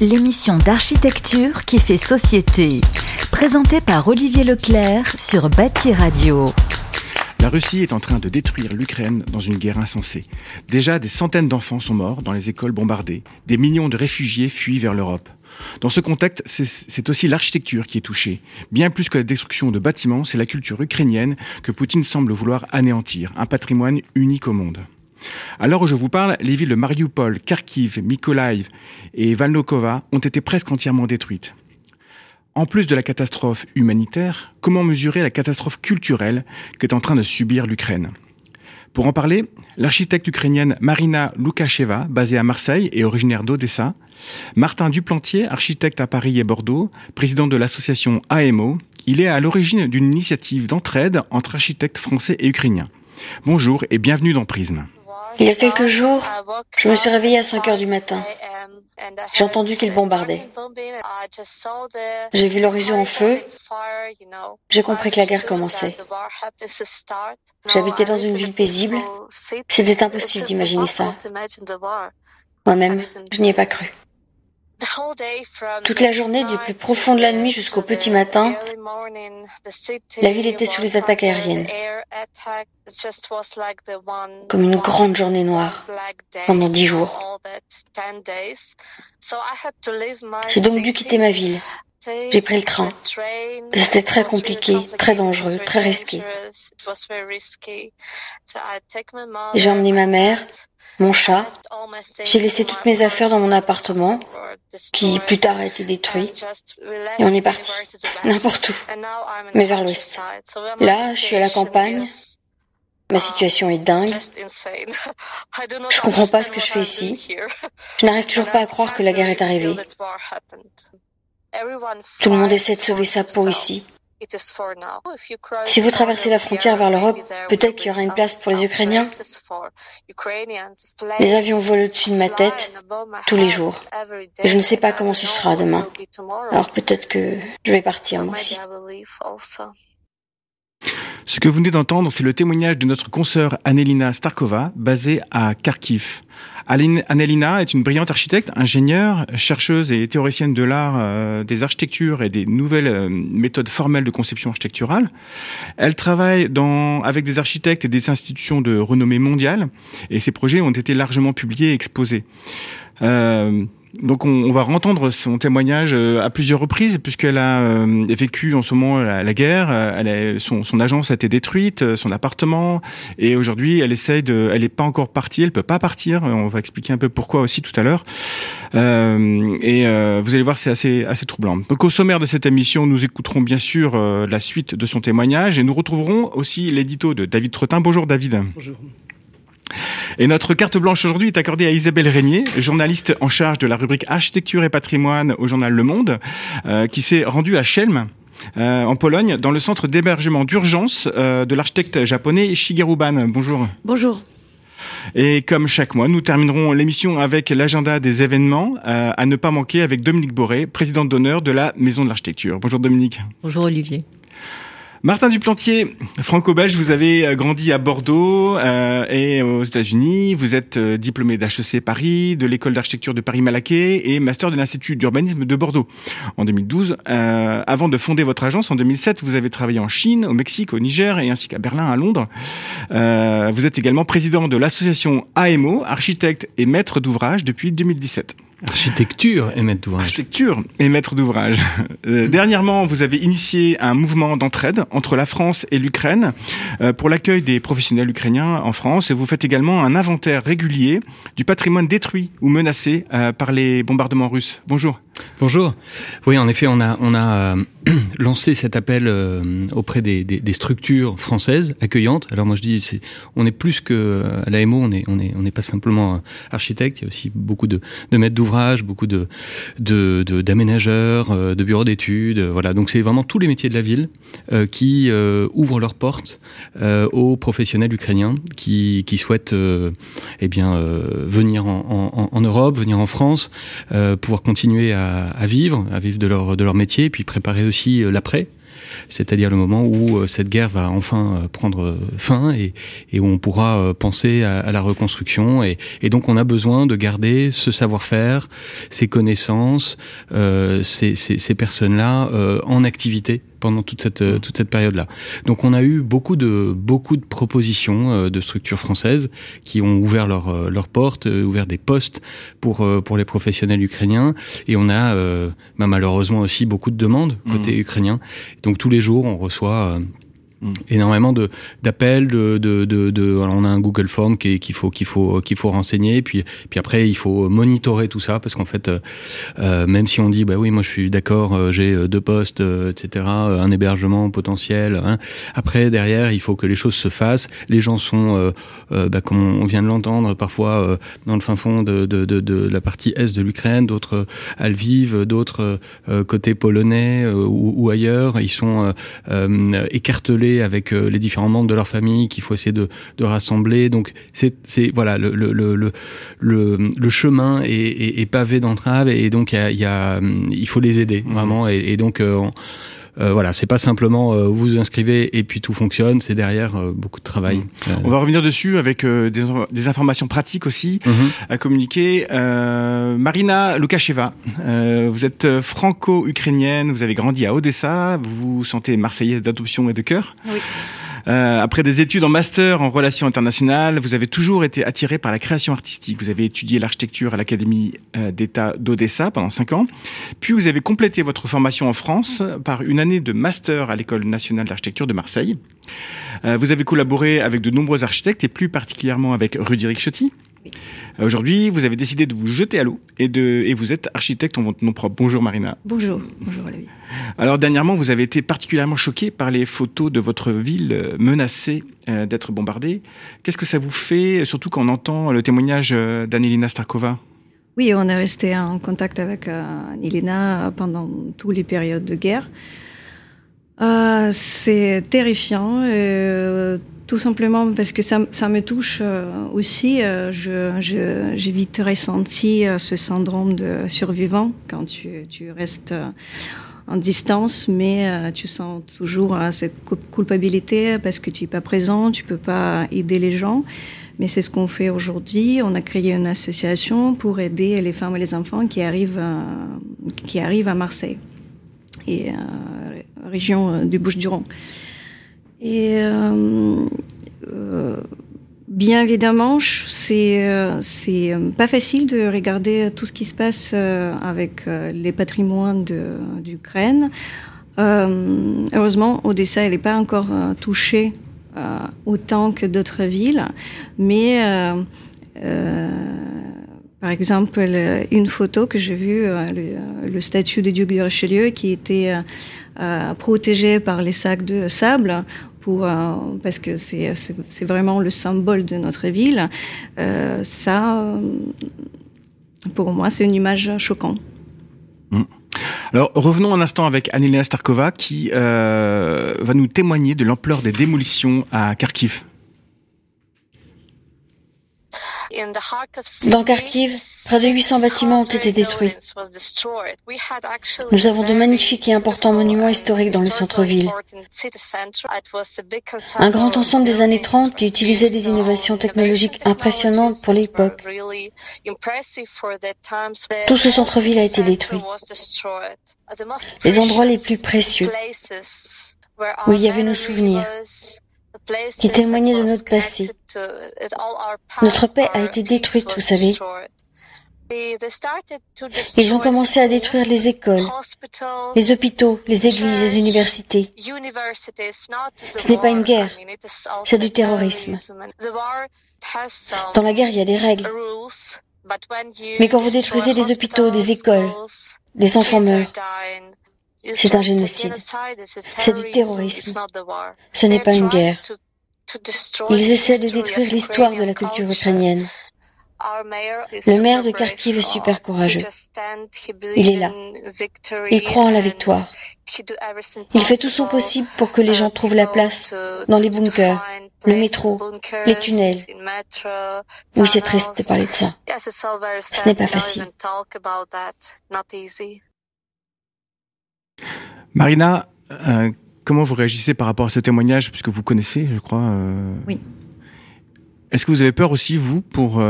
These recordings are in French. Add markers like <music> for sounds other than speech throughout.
L'émission d'architecture qui fait société. Présentée par Olivier Leclerc sur Bâti Radio. La Russie est en train de détruire l'Ukraine dans une guerre insensée. Déjà, des centaines d'enfants sont morts dans les écoles bombardées. Des millions de réfugiés fuient vers l'Europe. Dans ce contexte, c'est aussi l'architecture qui est touchée. Bien plus que la destruction de bâtiments, c'est la culture ukrainienne que Poutine semble vouloir anéantir, un patrimoine unique au monde. À l'heure où je vous parle, les villes de Mariupol, Kharkiv, Mykolaiv et Valnokova ont été presque entièrement détruites. En plus de la catastrophe humanitaire, comment mesurer la catastrophe culturelle qu'est en train de subir l'Ukraine? Pour en parler, l'architecte ukrainienne Marina Lukasheva, basée à Marseille et originaire d'Odessa, Martin Duplantier, architecte à Paris et Bordeaux, président de l'association AMO, il est à l'origine d'une initiative d'entraide entre architectes français et ukrainiens. Bonjour et bienvenue dans Prisme. Il y a quelques jours, je me suis réveillée à 5 heures du matin. J'ai entendu qu'ils bombardaient. J'ai vu l'horizon en feu. J'ai compris que la guerre commençait. J'habitais dans une ville paisible. C'était impossible d'imaginer ça. Moi-même, je n'y ai pas cru. Toute la journée, du plus profond de la nuit jusqu'au petit matin, la ville était sous les attaques aériennes, comme une grande journée noire pendant dix jours. J'ai donc dû quitter ma ville. J'ai pris le train. C'était très compliqué, très dangereux, très risqué. J'ai emmené ma mère, mon chat. J'ai laissé toutes mes affaires dans mon appartement, qui plus tard a été détruit. Et on est parti, <laughs> n'importe où, mais vers l'ouest. Là, je suis à la campagne. Ma situation est dingue. Je comprends pas ce que je fais ici. Je n'arrive toujours pas à croire que la guerre est arrivée. Tout le monde essaie de sauver sa peau ici. Si vous traversez la frontière vers l'Europe, peut-être qu'il y aura une place pour les Ukrainiens. Les avions volent au-dessus de ma tête tous les jours. Et je ne sais pas comment ce sera demain. Alors peut-être que je vais partir moi aussi. Ce que vous venez d'entendre, c'est le témoignage de notre consoeur Annelina Starkova, basée à Kharkiv. Annelina est une brillante architecte, ingénieure, chercheuse et théoricienne de l'art, euh, des architectures et des nouvelles euh, méthodes formelles de conception architecturale. Elle travaille dans, avec des architectes et des institutions de renommée mondiale et ses projets ont été largement publiés et exposés. Euh, donc on, va entendre son témoignage euh, à plusieurs reprises puisqu'elle a euh, vécu en ce moment la, guerre, euh, son, agence a été détruite, son appartement et aujourd'hui elle essaye de, elle n'est pas encore partie, elle peut pas partir. On va expliquer un peu pourquoi aussi tout à l'heure. et vous allez voir c'est assez assez troublant. Donc au sommaire de cette émission nous écouterons bien sûr la suite de son témoignage et nous retrouverons aussi l'édito de David Tretin. Bonjour David. Bonjour. Et notre carte blanche aujourd'hui est accordée à Isabelle Régnier, journaliste en charge de la rubrique Architecture et patrimoine au journal Le Monde, euh, qui s'est rendue à Chelm. Euh, en Pologne, dans le centre d'hébergement d'urgence euh, de l'architecte japonais Shigeru Ban. Bonjour. Bonjour. Et comme chaque mois, nous terminerons l'émission avec l'agenda des événements à ne pas manquer avec Dominique Boré, présidente d'honneur de la Maison de l'Architecture. Bonjour Dominique. Bonjour Olivier. Martin Duplantier, franco-belge, vous avez euh, grandi à Bordeaux euh, et aux États-Unis. Vous êtes euh, diplômé d'HEC Paris, de l'école d'architecture de Paris-Malaquais et master de l'Institut d'urbanisme de Bordeaux en 2012. avant de fonder votre agence en 2007, vous avez travaillé en Chine, au Mexique, au Niger et ainsi qu'à Berlin, à Londres. vous êtes également président de l'association AMO, architecte et maître d'ouvrage depuis 2017. Architecture et maître d'ouvrage. Architecture et maître d'ouvrage. Euh, dernièrement, vous avez initié un mouvement d'entraide entre la France et l'Ukraine euh, pour l'accueil des professionnels ukrainiens en France. Et vous faites également un inventaire régulier du patrimoine détruit ou menacé euh, par les bombardements russes. Bonjour. Bonjour. Oui, en effet, on a, a <clears throat> lancé cet appel auprès des, structures françaises accueillantes. Alors moi, je dis, on est plus que à l'AMO, on est, on est, on n'est pas simplement architecte. Il y a aussi beaucoup de, maîtres d'ouvrage beaucoup d'aménageurs, de, euh, bureaux d'études. Euh, voilà, donc c'est vraiment tous les métiers de la ville euh, qui ouvrent leurs portes aux professionnels ukrainiens qui, souhaitent eh venir en, en, Europe, venir en France, pouvoir continuer à, à, vivre, à vivre de leur de leur métier, puis préparer aussi l'après. c'est-à-dire le moment où cette guerre va enfin prendre fin et, où on pourra penser à, la reconstruction. Et, donc on a besoin de garder ce savoir-faire, ces connaissances, ces, ces, ces personnes-là en activité pendant toute cette mmh. toute cette période-là. Donc on a eu beaucoup de beaucoup de propositions euh, de structures françaises qui ont ouvert leurs euh, leurs portes, euh, ouvert des postes pour pour les professionnels ukrainiens et on a bah, malheureusement aussi beaucoup de demandes côté mmh. ukrainien. Donc tous les jours on reçoit Mm. énormément de d'appels de, de, de, on a un Google Form qu'il faut qu'il faut qu'il faut renseigner puis puis après il faut monitorer tout ça parce qu'en fait euh, euh même si on dit bah oui moi je suis d'accord euh, j'ai deux postes etc un hébergement potentiel hein, après derrière il faut que les choses se fassent les gens sont bah, comme on vient de l'entendre parfois dans le fin fond de, de, de, la partie est de l'Ukraine d'autres à Lviv d'autres côté polonais ou, ailleurs ils sont écartelés avec euh, les différents membres de leur famille qu'il faut essayer de, de rassembler. Donc c'est voilà le, le, le, le, le chemin est, est, est pavé d'entraves et donc il y a, y a, il faut les aider mmh. vraiment et, et donc euh, euh, voilà, c'est pas simplement euh, vous vous inscrivez et puis tout fonctionne, c'est derrière euh, beaucoup de travail. Mmh. On va revenir dessus avec des, des, informations pratiques aussi mmh. à communiquer. Marina Lukasheva, vous êtes franco-ukrainienne, vous avez grandi à Odessa, vous vous sentez marseillaise d'adoption et de cœur. Oui. Euh, après des études en master en relations internationales, vous avez toujours été attiré par la création artistique. Vous avez étudié l'architecture à l'Académie euh, d'État d'Odessa pendant cinq ans. Puis vous avez complété votre formation en France par une année de master à l'École nationale d'architecture de Marseille. Euh, vous avez collaboré avec de nombreux architectes et plus particulièrement avec Rudy Ricciotti. Euh, aujourd'hui, vous avez décidé de vous jeter à l'eau et, de, et vous êtes architecte en votre nom propre. Bonjour Marina. Bonjour. Bonjour Olivier. Alors dernièrement, vous avez été particulièrement choqué par les photos de votre ville euh, menacée euh, d'être bombardée. Qu'est-ce que ça vous fait, surtout quand on entend le témoignage d'Anelina Starkova? Oui, on est resté en contact avec Anelina pendant toutes les périodes de guerre. Euh, c'est terrifiant. Euh, tout simplement parce que ça, ça me touche euh, aussi. Euh, j'ai vite ressenti euh, ce syndrome de survivant quand tu, tu restes en distance, mais tu sens toujours cette culpabilité parce que tu n'es pas présent, tu peux pas aider les gens. Mais c'est ce qu'on fait aujourd'hui. On a créé une association pour aider les femmes et les enfants qui arrivent, qui arrivent à Marseille et région du Bouches-du-Rhône. Et euh, euh, bien évidemment, c'est euh, c'est pas facile de regarder tout ce qui se passe avec les patrimoines d'Ukraine. heureusement, Odessa, elle n'est pas encore touchée autant que d'autres villes, mais par exemple, une photo que j'ai vue, le, le, statut du duc de Richelieu qui était euh, protégé par les sacs de sable. Euh, parce que c'est vraiment le symbole de notre ville. Euh, ça, pour moi, c'est une image choquante. Mmh. Alors revenons un instant avec Anelina Starkova qui va nous témoigner de l'ampleur des démolitions à Kharkiv. Dans Kharkiv, près de 800 bâtiments ont été détruits. Nous avons de magnifiques et importants monuments historiques dans le centre-ville. Un grand ensemble des années 30 qui utilisait des innovations technologiques impressionnantes pour l'époque. Tout ce centre-ville a été détruit. Les endroits les plus précieux, où il y avait nos souvenirs, qui témoignait de notre passé. Notre paix a été détruite, vous savez. Ils ont commencé à détruire les écoles, les hôpitaux, les églises, les universités. Ce n'est pas une guerre, c'est du terrorisme. Dans la guerre, il y a des règles. Mais quand vous détruisez des hôpitaux, des écoles, les enfants meurent. C'est un génocide. C'est du terrorisme. Ce n'est pas une guerre. Ils essaient de détruire l'histoire de la culture ukrainienne. Le maire de Kharkiv est super courageux. Il est là. Il croit en la victoire. Il fait tout son possible pour que les gens trouvent la place dans les bunkers, le métro, les tunnels. Oui, c'est triste de parler de ça. Ce n'est pas facile. Marina, euh, comment vous réagissez par rapport à ce témoignage, puisque vous connaissez, je crois Oui. Est-ce que vous avez peur aussi, vous, pour,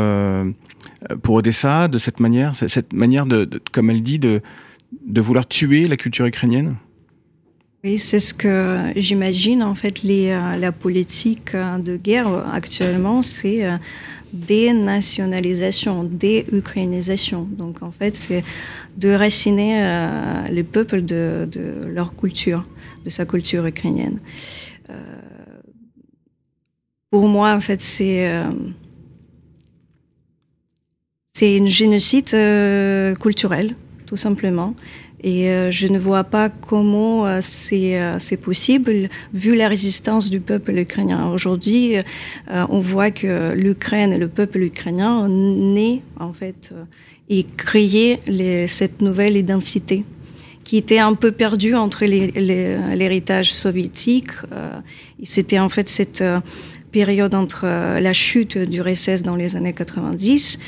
pour Odessa, de cette manière, cette manière, de, comme elle dit, de, de vouloir tuer la culture ukrainienne? Oui, c'est ce que j'imagine. En fait, les, la politique de guerre actuellement, c'est dénationalisation, déukrainisation. Donc en fait, c'est de raciner euh, les peuples de, leur culture, de sa culture ukrainienne. Euh, pour moi, en fait, c'est euh, c'est une génocide culturel, tout simplement. Et euh, je ne vois pas comment euh, euh, c'est possible, vu la résistance du peuple ukrainien. Aujourd'hui, on voit que l'Ukraine et le peuple ukrainien naît, en fait, et créé cette nouvelle identité qui était un peu perdue entre l'héritage soviétique. C'était en fait cette période entre la chute du RSS dans les années 90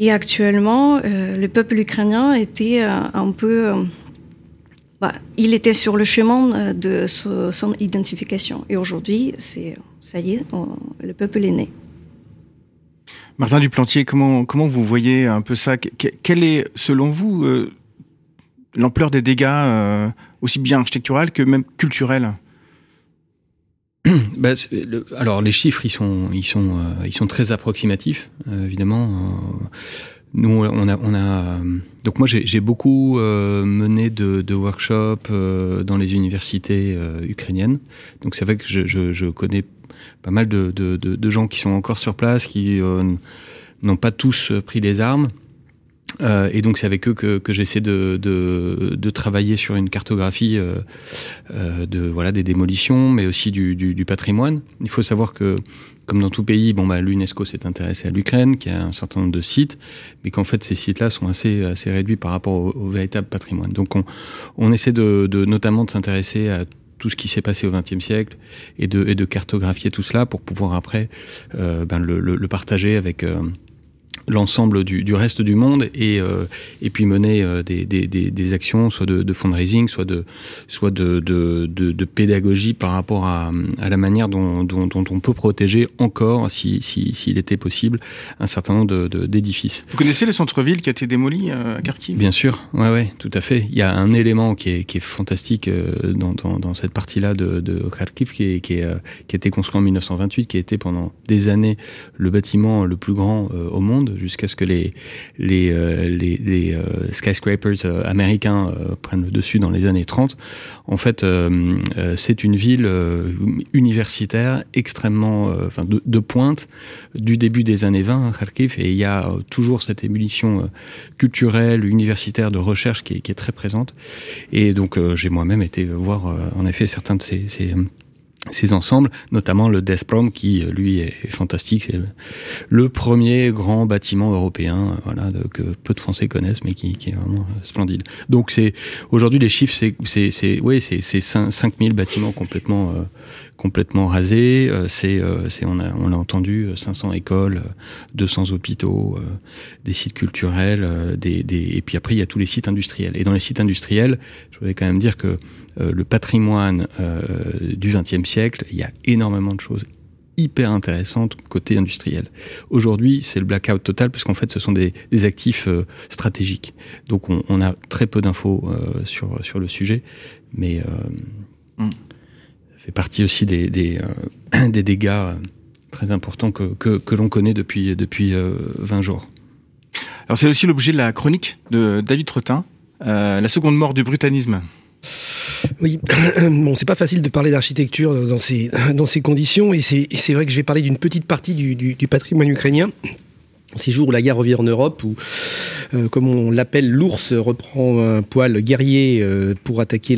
et actuellement, euh, le peuple ukrainien était euh, un peu... Euh, bah, il était sur le chemin de son identification. Et aujourd'hui, ça y est, le peuple est né. Martin Duplantier, comment, comment vous voyez un peu ça? Quelle est, selon vous, l'ampleur des dégâts, aussi bien architecturales que même culturels bah, alors les chiffres ils sont ils sont euh, ils sont très approximatifs euh, évidemment. Euh, nous on a on a donc moi j'ai beaucoup mené de, workshops dans les universités ukrainiennes. Donc c'est vrai que je, connais pas mal de, de, de, gens qui sont encore sur place qui n'ont pas tous pris les armes. Euh, et donc c'est avec eux que, que j'essaie de, de, de, travailler sur une cartographie euh, euh, de voilà des démolitions, mais aussi du, du, du, patrimoine. Il faut savoir que comme dans tout pays, bon bah l'UNESCO s'est intéressé à l'Ukraine, qui a un certain nombre de sites, mais qu'en fait ces sites-là sont assez assez réduits par rapport au, véritable patrimoine. Donc on, on essaie de, de notamment de s'intéresser à tout ce qui s'est passé au XXe siècle et de, et de cartographier tout cela pour pouvoir après euh, ben, le, le, le, partager avec euh, l'ensemble du, du, reste du monde et, euh, et puis mener euh, des, des, des, actions soit de, de, fundraising, soit de, soit de, de, de pédagogie par rapport à, à la manière dont, dont, dont, on peut protéger encore, s'il si, s'il était possible, un certain nombre d'édifices. Vous connaissez le centre-ville qui a été démoli euh, à Kharkiv Bien sûr, ouais, ouais, tout à fait. Il y a un élément qui est, qui est fantastique dans, dans, dans cette partie-là de, de Kharkiv qui, est, qui, est, qui a été construit en 1928, qui a été pendant des années le bâtiment le plus grand au monde jusqu'à ce que les, les, euh, les, euh, skyscrapers euh, américains prennent le dessus dans les années 30. En fait, c'est une ville universitaire extrêmement, enfin, de, pointe du début des années 20, Kharkiv, et il y a toujours cette ébullition culturelle, universitaire, de recherche qui est, très présente. Et donc, j'ai moi-même été voir, en effet, certains de ces ces ensembles, notamment le Desprom qui lui est fantastique, c'est le, premier grand bâtiment européen, voilà, que peu de Français connaissent, mais qui, qui est vraiment splendide. Donc c'est aujourd'hui les chiffres, c'est c'est c'est ouais c'est 5000 bâtiments complètement euh, complètement rasés. Euh, c'est euh, c'est on a on l'a entendu 500 écoles, 200 hôpitaux, des sites culturels, des, des et puis après il y a tous les sites industriels. Et dans les sites industriels, je voudrais quand même dire que euh, le patrimoine euh, du XXe siècle, il y a énormément de choses hyper intéressantes côté industriel. Aujourd'hui, c'est le blackout total puisqu'en fait, ce sont des, actifs euh, stratégiques. Donc, on, a très peu d'infos sur, sur le sujet, mais mm. Ça fait partie aussi des, des, <clears throat> des dégâts très importants que, que, que l'on connaît depuis, depuis 20 jours. Alors, c'est aussi l'objet de la chronique de David Tretin, la seconde mort du brutanisme. Oui, <clears throat> bon, c'est pas facile de parler d'architecture dans ces, dans ces conditions, et c'est vrai que je vais parler d'une petite partie du, du, du patrimoine ukrainien ces jours où la guerre revient en Europe, où, euh, comme on l'appelle, l'ours reprend un poil guerrier euh, pour attaquer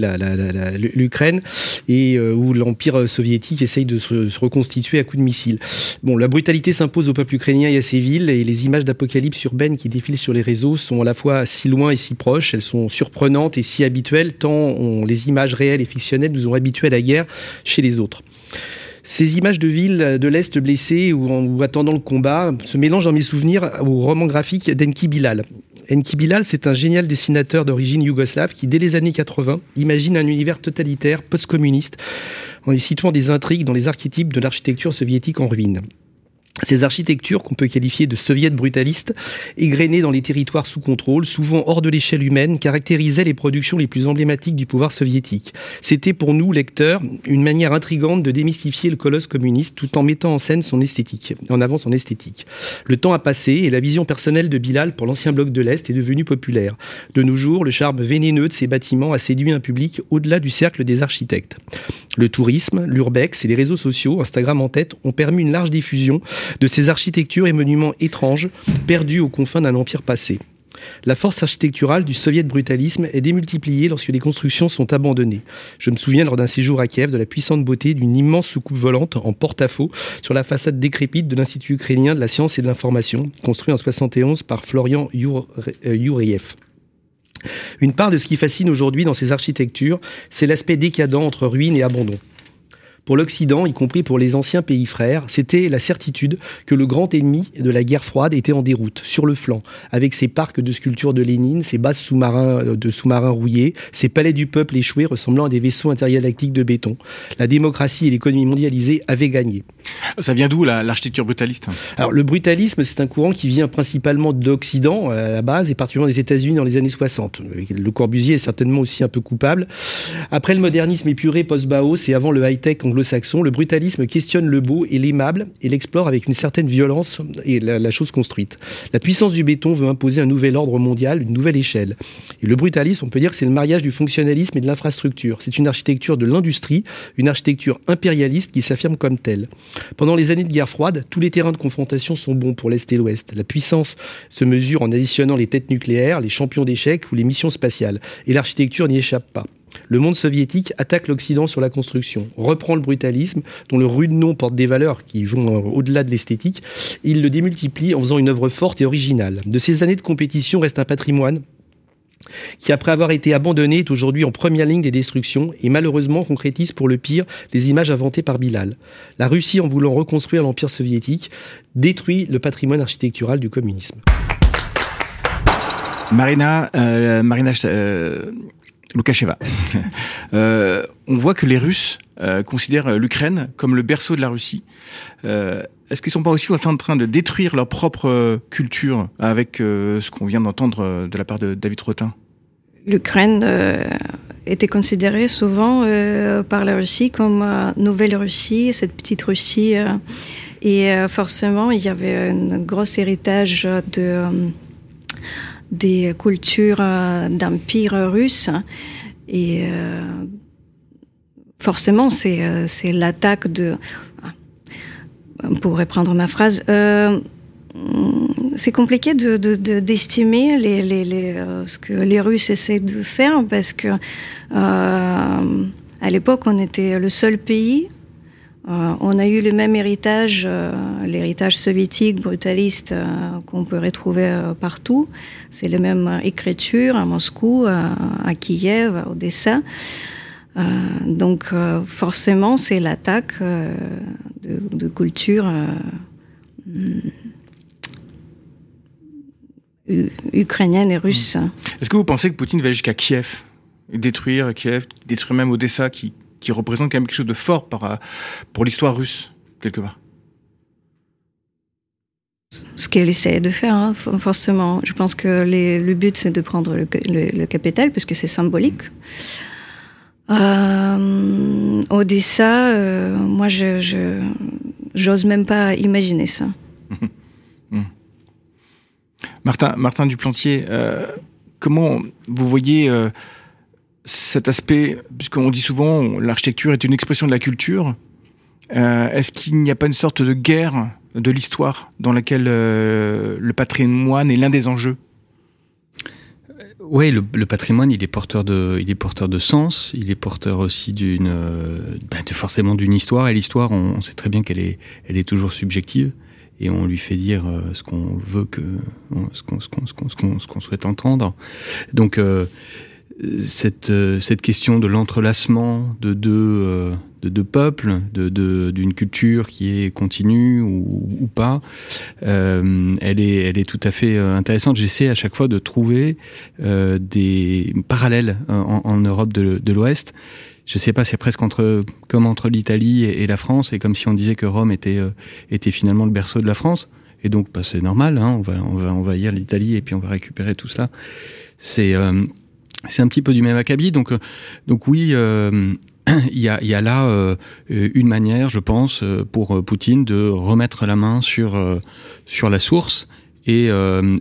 l'Ukraine, et euh, où l'Empire soviétique essaye de se, reconstituer à coups de missiles. Bon, la brutalité s'impose au peuple ukrainien et à ses villes, et les images d'apocalypse urbaine qui défilent sur les réseaux sont à la fois si loin et si proches, elles sont surprenantes et si habituelles, tant les images réelles et fictionnelles nous ont habitués à la guerre chez les autres. Ces images de villes de l'Est blessées ou, ou, attendant le combat se mélangent dans mes souvenirs au roman graphique d'Enki Bilal. Enki Bilal, c'est un génial dessinateur d'origine yougoslave qui, dès les années 80, imagine un univers totalitaire, post-communiste, en y situant des intrigues dans les archétypes de l'architecture soviétique en ruine. Ces architectures, qu'on peut qualifier de soviets brutalistes, égrenées dans les territoires sous contrôle, souvent hors de l'échelle humaine, caractérisaient les productions les plus emblématiques du pouvoir soviétique. C'était pour nous, lecteurs, une manière intrigante de démystifier le colosse communiste tout en mettant en scène son esthétique, en avant son esthétique. Le temps a passé et la vision personnelle de Bilal pour l'ancien bloc de l'Est est devenue populaire. De nos jours, le charme vénéneux de ces bâtiments a séduit un public au-delà du cercle des architectes. Le tourisme, l'urbex et les réseaux sociaux, Instagram en tête, ont permis une large diffusion de ces architectures et monuments étranges perdus aux confins d'un empire passé. La force architecturale du soviet brutalisme est démultipliée lorsque les constructions sont abandonnées. Je me souviens lors d'un séjour à Kiev de la puissante beauté d'une immense soucoupe volante en porte-à-faux sur la façade décrépite de l'Institut ukrainien de la science et de l'information, construit en 71 par Florian Youriev. Une part de ce qui fascine aujourd'hui dans ces architectures, c'est l'aspect décadent entre ruines et abandon. Pour l'Occident, y compris pour les anciens pays frères, c'était la certitude que le grand ennemi de la guerre froide était en déroute, sur le flanc, avec ses parcs de sculptures de Lénine, ses bases sous-marins euh, de sous-marins rouillés, ses palais du peuple échoués ressemblant à des vaisseaux intergalactiques de béton. La démocratie et l'économie mondialisée avaient gagné. Ça vient d'où l'architecture brutaliste? Alors le brutalisme, c'est un courant qui vient principalement d'Occident à la base et particulièrement des États-Unis dans les années 60. Le Corbusier est certainement aussi un peu coupable. Après le modernisme épuré post-Bauhaus et avant le high-tech le brutalisme questionne le beau et l'aimable et l'explore avec une certaine violence et la, chose construite. La puissance du béton veut imposer un nouvel ordre mondial, une nouvelle échelle. Le brutalisme, on peut dire que c'est le mariage du fonctionnalisme et de l'infrastructure. C'est une architecture de l'industrie, une architecture impérialiste qui s'affirme comme telle. Pendant les années de guerre froide, tous les terrains de confrontation sont bons pour l'Est et l'Ouest. La puissance se mesure en additionnant les têtes nucléaires, les champions d'échecs ou les missions spatiales. Et l'architecture n'y échappe pas. Le monde soviétique attaque l'Occident sur la construction, reprend le brutalisme, dont le rude nom porte des valeurs qui vont euh, au-delà de l'esthétique, il le démultiplie en faisant une œuvre forte et originale. De ces années de compétition reste un patrimoine qui, après avoir été abandonné, est aujourd'hui en première ligne des destructions et malheureusement concrétise pour le pire les images inventées par Bilal. La Russie, en voulant reconstruire l'Empire soviétique, détruit le patrimoine architectural du communisme. Marina, euh, euh, Loukacheva. <laughs> euh, on voit que les Russes euh, considèrent l'Ukraine comme le berceau de la Russie. Euh, Est-ce qu'ils sont pas aussi en train de détruire leur propre culture avec euh, ce qu'on vient d'entendre de la part de David Rotin L'Ukraine euh, était considérée souvent euh, par la Russie comme nouvelle Russie, cette petite Russie. et forcément, il y avait un gros héritage de des cultures euh, d'empire russe. Et euh, forcément, c'est, euh, c'est l'attaque de... Pour reprendre ma phrase, c'est compliqué de, d'estimer ce que les Russes essaient de faire parce que à l'époque, on était le seul pays euh, on a eu le même héritage, euh, l'héritage soviétique brutaliste euh, qu'on peut retrouver partout. C'est la même écriture à Moscou, à Kiev, à Odessa. donc forcément, c'est l'attaque de, culture ukrainienne et russe. Est-ce que vous pensez que Poutine va jusqu'à Kiev? Détruire Kiev, détruire même Odessa qui qui représente quand même quelque chose de fort par, pour l'histoire russe, quelque part. Ce qu'elle essaie de faire, hein, forcément. Je pense que le but, c'est de prendre le, le, capital, puisque c'est symbolique. Euh, Odessa, euh, moi, je j'ose même pas imaginer ça. <laughs> Martin, Martin Duplantier, euh, comment vous voyez euh, cet aspect, puisqu'on dit souvent l'architecture est une expression de la culture, euh, est-ce qu'il n'y a pas une sorte de guerre de l'histoire dans laquelle euh, le patrimoine est l'un des enjeux? Oui, le, patrimoine, il est porteur de, il est porteur de sens. Il est porteur aussi d'une, euh, bah, forcément d'une histoire. Et l'histoire, on, sait très bien qu'elle est, elle est toujours subjective. Et on lui fait dire ce qu'on veut que, ce qu'on souhaite entendre. Donc, cette, cette question de l'entrelacement de deux de deux peuples, de d'une culture qui est continue ou, ou pas, euh, elle est elle est tout à fait euh, intéressante. J'essaie à chaque fois de trouver euh, des parallèles en, en Europe de, de l'Ouest. Je sais pas, c'est presque entre comme entre l'Italie et, la France, et comme si on disait que Rome était euh, était finalement le berceau de la France. Et donc, bah, c'est normal. Hein, on va on va envahir l'Italie et puis on va récupérer tout cela. C'est euh, c'est un petit peu du même acabit. Donc, donc oui, euh, <clears throat> il y, a, là euh, une manière, je pense, euh, pour euh, Poutine de remettre la main sur, sur la source et,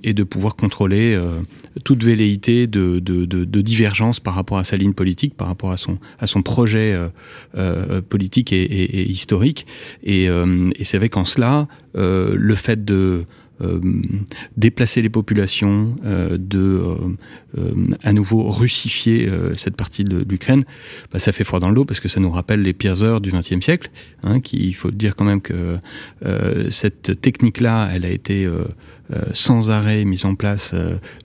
et de pouvoir contrôler toute velléité de, divergence par rapport à sa ligne politique, par rapport à son, à son projet politique et, et, historique. Et, c'est vrai qu'en cela, le fait de euh, déplacer les populations, euh, de euh, à nouveau russifier cette partie de, l'Ukraine, bah, ça fait froid dans le dos parce que ça nous rappelle les pires heures du XXe siècle. Hein, il faut dire quand même que cette technique-là, elle a été sans arrêt mise en place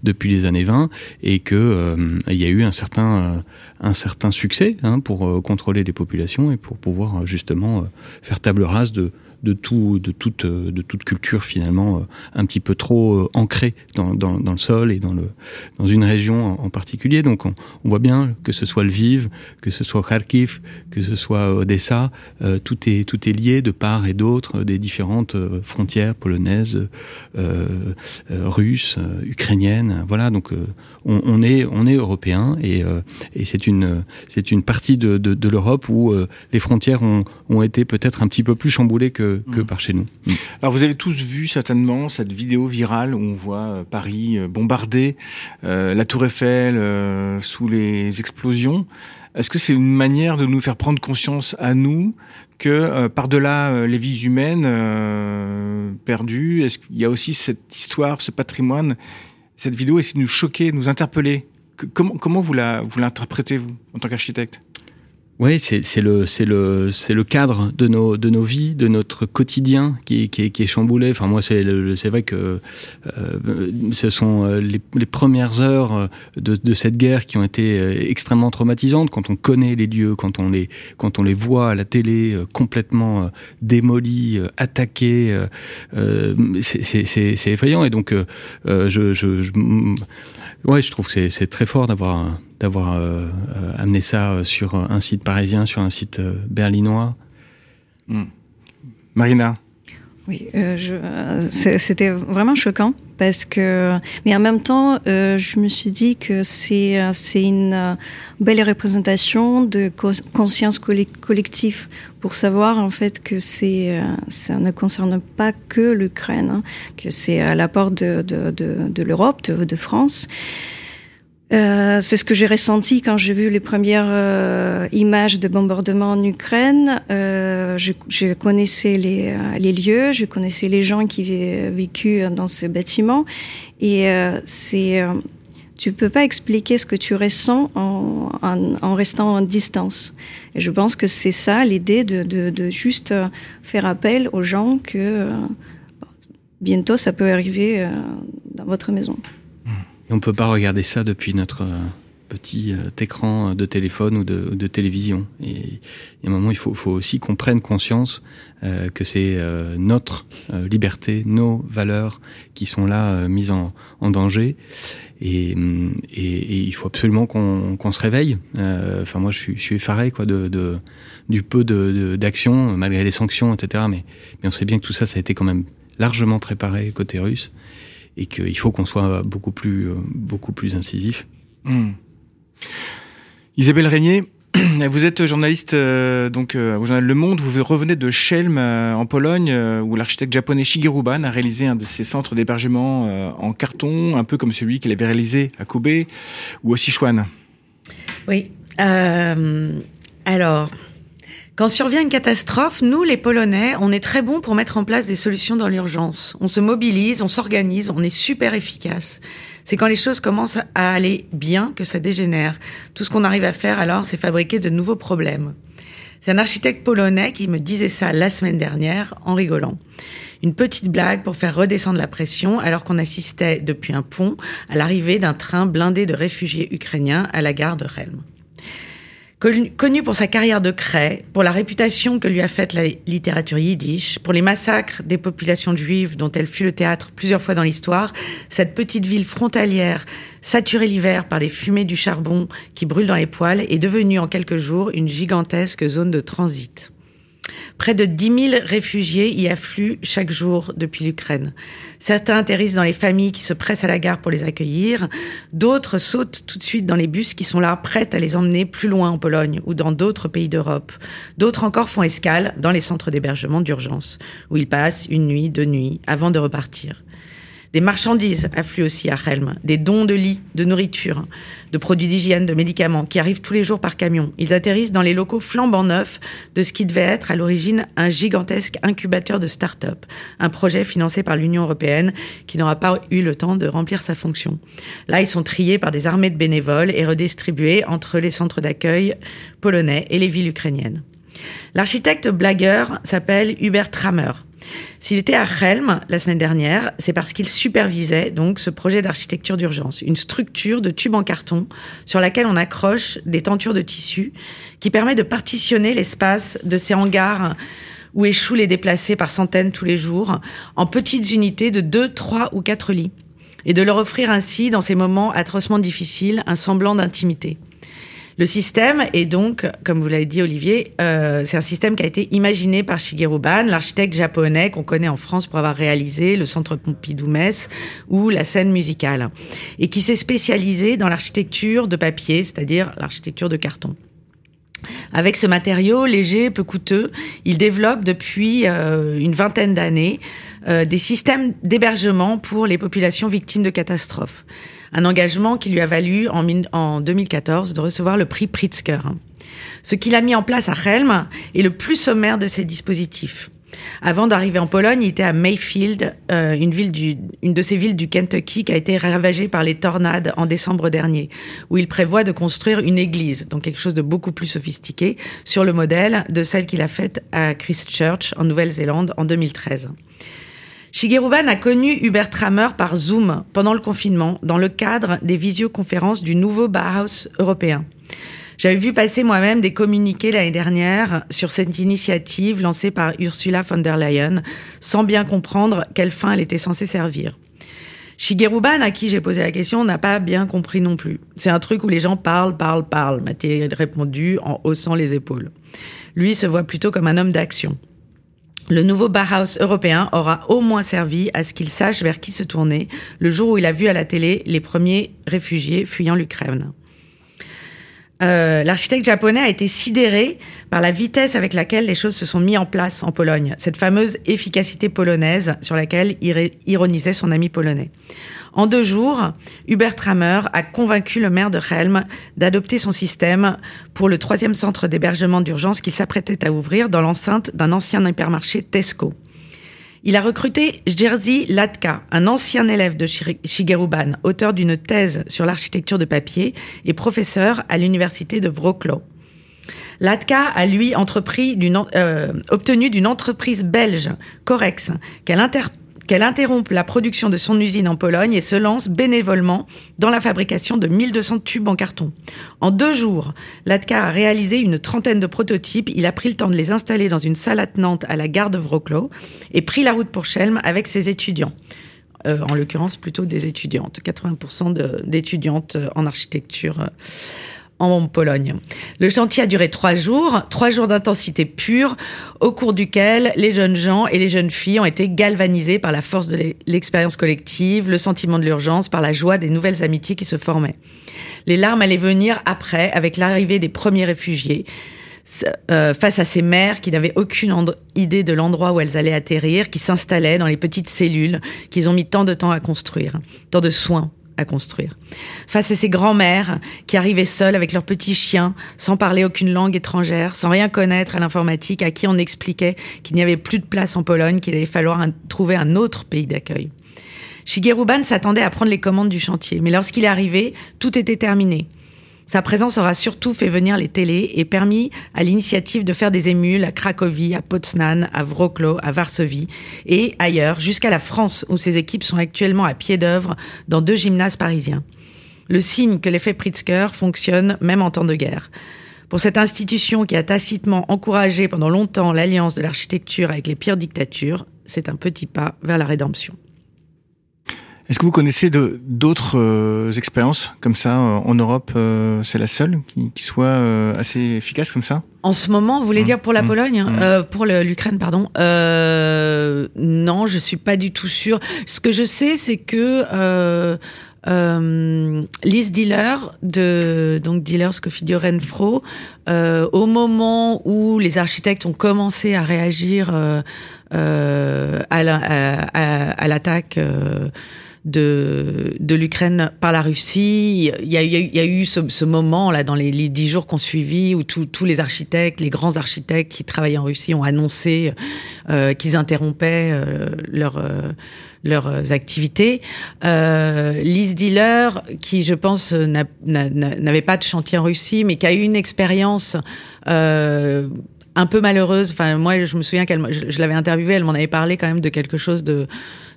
depuis les années 20 et que y a eu un certain un certain succès hein, pour contrôler les populations et pour pouvoir justement faire table rase de de tout, de toute, de toute culture finalement euh, un petit peu trop euh, ancrée dans, le sol et dans une région en, particulier. Donc on, voit bien que ce soit Lviv, que ce soit Kharkiv, que ce soit Odessa, euh, tout est tout est lié de part et d'autre des différentes frontières polonaises, euh, russes, ukrainiennes. Voilà, donc on, est on est européen et, c'est une partie de, de, de l'Europe où les frontières ont, ont été peut-être un petit peu plus chamboulées que que, mm. par chez nous. Mm. Alors vous avez tous vu certainement cette vidéo virale où on voit euh, Paris euh, bombardé, euh, la Tour Eiffel sous les explosions. Est-ce que c'est une manière de nous faire prendre conscience à nous que par-delà les vies humaines perdues, est-ce qu'il y a aussi cette histoire, ce patrimoine Cette vidéo essaie de nous choquer, de nous interpeller. comment, comment vous l'interprétez, vous, en tant qu'architecte? Oui, c'est le c'est le c'est le cadre de nos de nos vies, de notre quotidien qui qui qui est chamboulé. Enfin moi c'est c'est vrai que euh, ce sont euh, les, les, premières heures de, de cette guerre qui ont été euh, extrêmement traumatisantes quand on connaît les lieux, quand on les quand on les voit à la télé complètement démolis, attaqués. Euh, c'est effrayant et donc je, je, je Ouais, je trouve que c'est très fort d'avoir d'avoir euh, amené ça sur un site parisien, sur un site euh, berlinois. Hmm. Marina. Oui, euh, c'était vraiment choquant parce que, mais en même temps, euh, je me suis dit que c'est c'est une belle représentation de conscience collective pour savoir en fait que c'est ça ne concerne pas que l'Ukraine, hein, que c'est à la porte de de, de, de l'Europe, de, de France. Euh, c'est ce que j'ai ressenti quand j'ai vu les premières euh, images de bombardement en Ukraine. Euh, je, connaissais les, lieux, je connaissais les gens qui avaient vécu dans ce bâtiment, et c'est tu peux pas expliquer ce que tu ressens en, restant en distance. Et je pense que c'est ça l'idée de, juste faire appel aux gens que bientôt ça peut arriver dans votre maison. Et on peut pas regarder ça depuis notre euh, petit euh, écran de téléphone ou de, de télévision. Et, à un moment, il faut, aussi qu'on prenne conscience euh, que c'est notre liberté, nos valeurs qui sont là mises en, danger. Et, et, il faut absolument qu'on se réveille. Enfin, moi, je suis, je effaré quoi, de, de, du peu d'action, de, malgré les sanctions, etc. Mais on sait bien que tout ça, ça a été quand même largement préparé côté russe et qu'il faut qu'on soit beaucoup plus, euh, beaucoup plus incisif. Mmh. Isabelle Régnier, <clears throat> vous êtes journaliste euh, donc euh, au journal Le Monde. Vous revenez de Chelm euh, en Pologne, euh, où l'architecte japonais Shigeru Ban a réalisé un de ses centres d'hébergement euh, en carton, un peu comme celui qu'il avait réalisé à Kobe ou au Sichuan. Oui. alors, quand survient une catastrophe, nous, les Polonais, on est très bons pour mettre en place des solutions dans l'urgence. On se mobilise, on s'organise, on est super efficace. C'est quand les choses commencent à aller bien que ça dégénère. Tout ce qu'on arrive à faire alors, c'est fabriquer de nouveaux problèmes. C'est un architecte polonais qui me disait ça la semaine dernière en rigolant. Une petite blague pour faire redescendre la pression alors qu'on assistait depuis un pont à l'arrivée d'un train blindé de réfugiés ukrainiens à la gare de Helm. Connu pour sa carrière de craie, pour la réputation que lui a faite la littérature yiddish, pour les massacres des populations juives dont elle fut le théâtre plusieurs fois dans l'histoire, cette petite ville frontalière, saturée l'hiver par les fumées du charbon qui brûlent dans les poêles, est devenue en quelques jours une gigantesque zone de transit. Près de 10 000 réfugiés y affluent chaque jour depuis l'Ukraine. Certains atterrissent dans les familles qui se pressent à la gare pour les accueillir. D'autres sautent tout de suite dans les bus qui sont là, prêts à les emmener plus loin en Pologne ou dans d'autres pays d'Europe. D'autres encore font escale dans les centres d'hébergement d'urgence, où ils passent une nuit, deux nuits, avant de repartir. Des marchandises affluent aussi à Helm, des dons de lits, de nourriture, de produits d'hygiène, de médicaments qui arrivent tous les jours par camion. Ils atterrissent dans les locaux flambant neufs de ce qui devait être à l'origine un gigantesque incubateur de start-up, un projet financé par l'Union européenne qui n'aura pas eu le temps de remplir sa fonction. Là, ils sont triés par des armées de bénévoles et redistribués entre les centres d'accueil polonais et les villes ukrainiennes. L'architecte blagueur s'appelle Hubert Trammer. S'il était à Helm la semaine dernière, c'est parce qu'il supervisait donc ce projet d'architecture d'urgence, une structure de tubes en carton sur laquelle on accroche des tentures de tissu qui permet de partitionner l'espace de ces hangars où échouent les déplacés par centaines tous les jours en petites unités de 2, 3 ou 4 lits et de leur offrir ainsi, dans ces moments atrocement difficiles, un semblant d'intimité. Le système est donc, comme vous l'avez dit Olivier, euh, c'est un système qui a été imaginé par Shigeru Ban, l'architecte japonais qu'on connaît en France pour avoir réalisé le Centre Pompidou-Metz ou la scène musicale, et qui s'est spécialisé dans l'architecture de papier, c'est-à-dire l'architecture de carton. Avec ce matériau léger, peu coûteux, il développe depuis euh, une vingtaine d'années euh, des systèmes d'hébergement pour les populations victimes de catastrophes un engagement qui lui a valu en, en 2014 de recevoir le prix Pritzker. Ce qu'il a mis en place à Helm est le plus sommaire de ces dispositifs. Avant d'arriver en Pologne, il était à Mayfield, euh, une, ville du, une de ces villes du Kentucky qui a été ravagée par les tornades en décembre dernier, où il prévoit de construire une église, donc quelque chose de beaucoup plus sophistiqué, sur le modèle de celle qu'il a faite à Christchurch en Nouvelle-Zélande en 2013. Shigeru Ban a connu Hubert Trammer par Zoom pendant le confinement, dans le cadre des visioconférences du nouveau Bauhaus européen. J'avais vu passer moi-même des communiqués l'année dernière sur cette initiative lancée par Ursula von der Leyen, sans bien comprendre quelle fin elle était censée servir. Shigeru Ban, à qui j'ai posé la question, n'a pas bien compris non plus. C'est un truc où les gens parlent, parlent, parlent, m'a-t-il répondu en haussant les épaules. Lui se voit plutôt comme un homme d'action. Le nouveau Bauhaus européen aura au moins servi à ce qu'il sache vers qui se tourner le jour où il a vu à la télé les premiers réfugiés fuyant l'Ukraine. Euh, l'architecte japonais a été sidéré par la vitesse avec laquelle les choses se sont mises en place en Pologne, cette fameuse efficacité polonaise sur laquelle ironisait son ami polonais. En deux jours, Hubert Trammer a convaincu le maire de Helm d'adopter son système pour le troisième centre d'hébergement d'urgence qu'il s'apprêtait à ouvrir dans l'enceinte d'un ancien hypermarché Tesco. Il a recruté Jerzy Latka, un ancien élève de Shigeru Ban, auteur d'une thèse sur l'architecture de papier et professeur à l'université de Wrocław. Latka a lui entrepris euh, obtenu d'une entreprise belge, Corex, qu'elle interprète qu'elle interrompe la production de son usine en Pologne et se lance bénévolement dans la fabrication de 1200 tubes en carton. En deux jours, Latka a réalisé une trentaine de prototypes. Il a pris le temps de les installer dans une salle attenante à la gare de Wrocław et pris la route pour Chelm avec ses étudiants. Euh, en l'occurrence plutôt des étudiantes, 80% d'étudiantes en architecture euh, en Pologne. Le chantier a duré trois jours, trois jours d'intensité pure, au cours duquel les jeunes gens et les jeunes filles ont été galvanisés par la force de l'expérience collective, le sentiment de l'urgence, par la joie des nouvelles amitiés qui se formaient. Les larmes allaient venir après, avec l'arrivée des premiers réfugiés, euh, face à ces mères qui n'avaient aucune idée de l'endroit où elles allaient atterrir, qui s'installaient dans les petites cellules qu'ils ont mis tant de temps à construire, tant de soins à construire. Face à ces grands-mères qui arrivaient seules avec leurs petits chiens, sans parler aucune langue étrangère, sans rien connaître à l'informatique, à qui on expliquait qu'il n'y avait plus de place en Pologne, qu'il allait falloir trouver un autre pays d'accueil. Shigeru Ban s'attendait à prendre les commandes du chantier, mais lorsqu'il est arrivé, tout était terminé. Sa présence aura surtout fait venir les télés et permis à l'initiative de faire des émules à Cracovie, à Poznan, à Wrocław, à Varsovie et ailleurs, jusqu'à la France, où ses équipes sont actuellement à pied d'œuvre dans deux gymnases parisiens. Le signe que l'effet Pritzker fonctionne même en temps de guerre. Pour cette institution qui a tacitement encouragé pendant longtemps l'alliance de l'architecture avec les pires dictatures, c'est un petit pas vers la rédemption. Est-ce que vous connaissez d'autres euh, expériences comme ça euh, en Europe euh, C'est la seule qui, qui soit assez efficace comme ça? En ce moment, vous voulez mmh. dire pour la mmh. Pologne? Mmh. Pour l'Ukraine, pardon Non, je suis pas du tout sûre. Ce que je sais, c'est que euh, Lise Dealer de donc Dealers Coffidio Renfro, euh, au moment où les architectes ont commencé à réagir euh, à l'attaque. De, de l'Ukraine par la Russie. Il y a, il y a eu ce, ce, moment là dans les, dix jours qu'on suivi où tous les architectes, les grands architectes qui travaillent en Russie ont annoncé euh, qu'ils interrompaient euh, leur euh, leurs activités. Euh, Lise Dealer, qui je pense n'avait pas de chantier en Russie, mais qui a eu une expérience euh, un peu malheureuse. Enfin, moi, je me souviens qu'elle, je l'avais interviewée, elle m'en avait parlé quand même de quelque chose de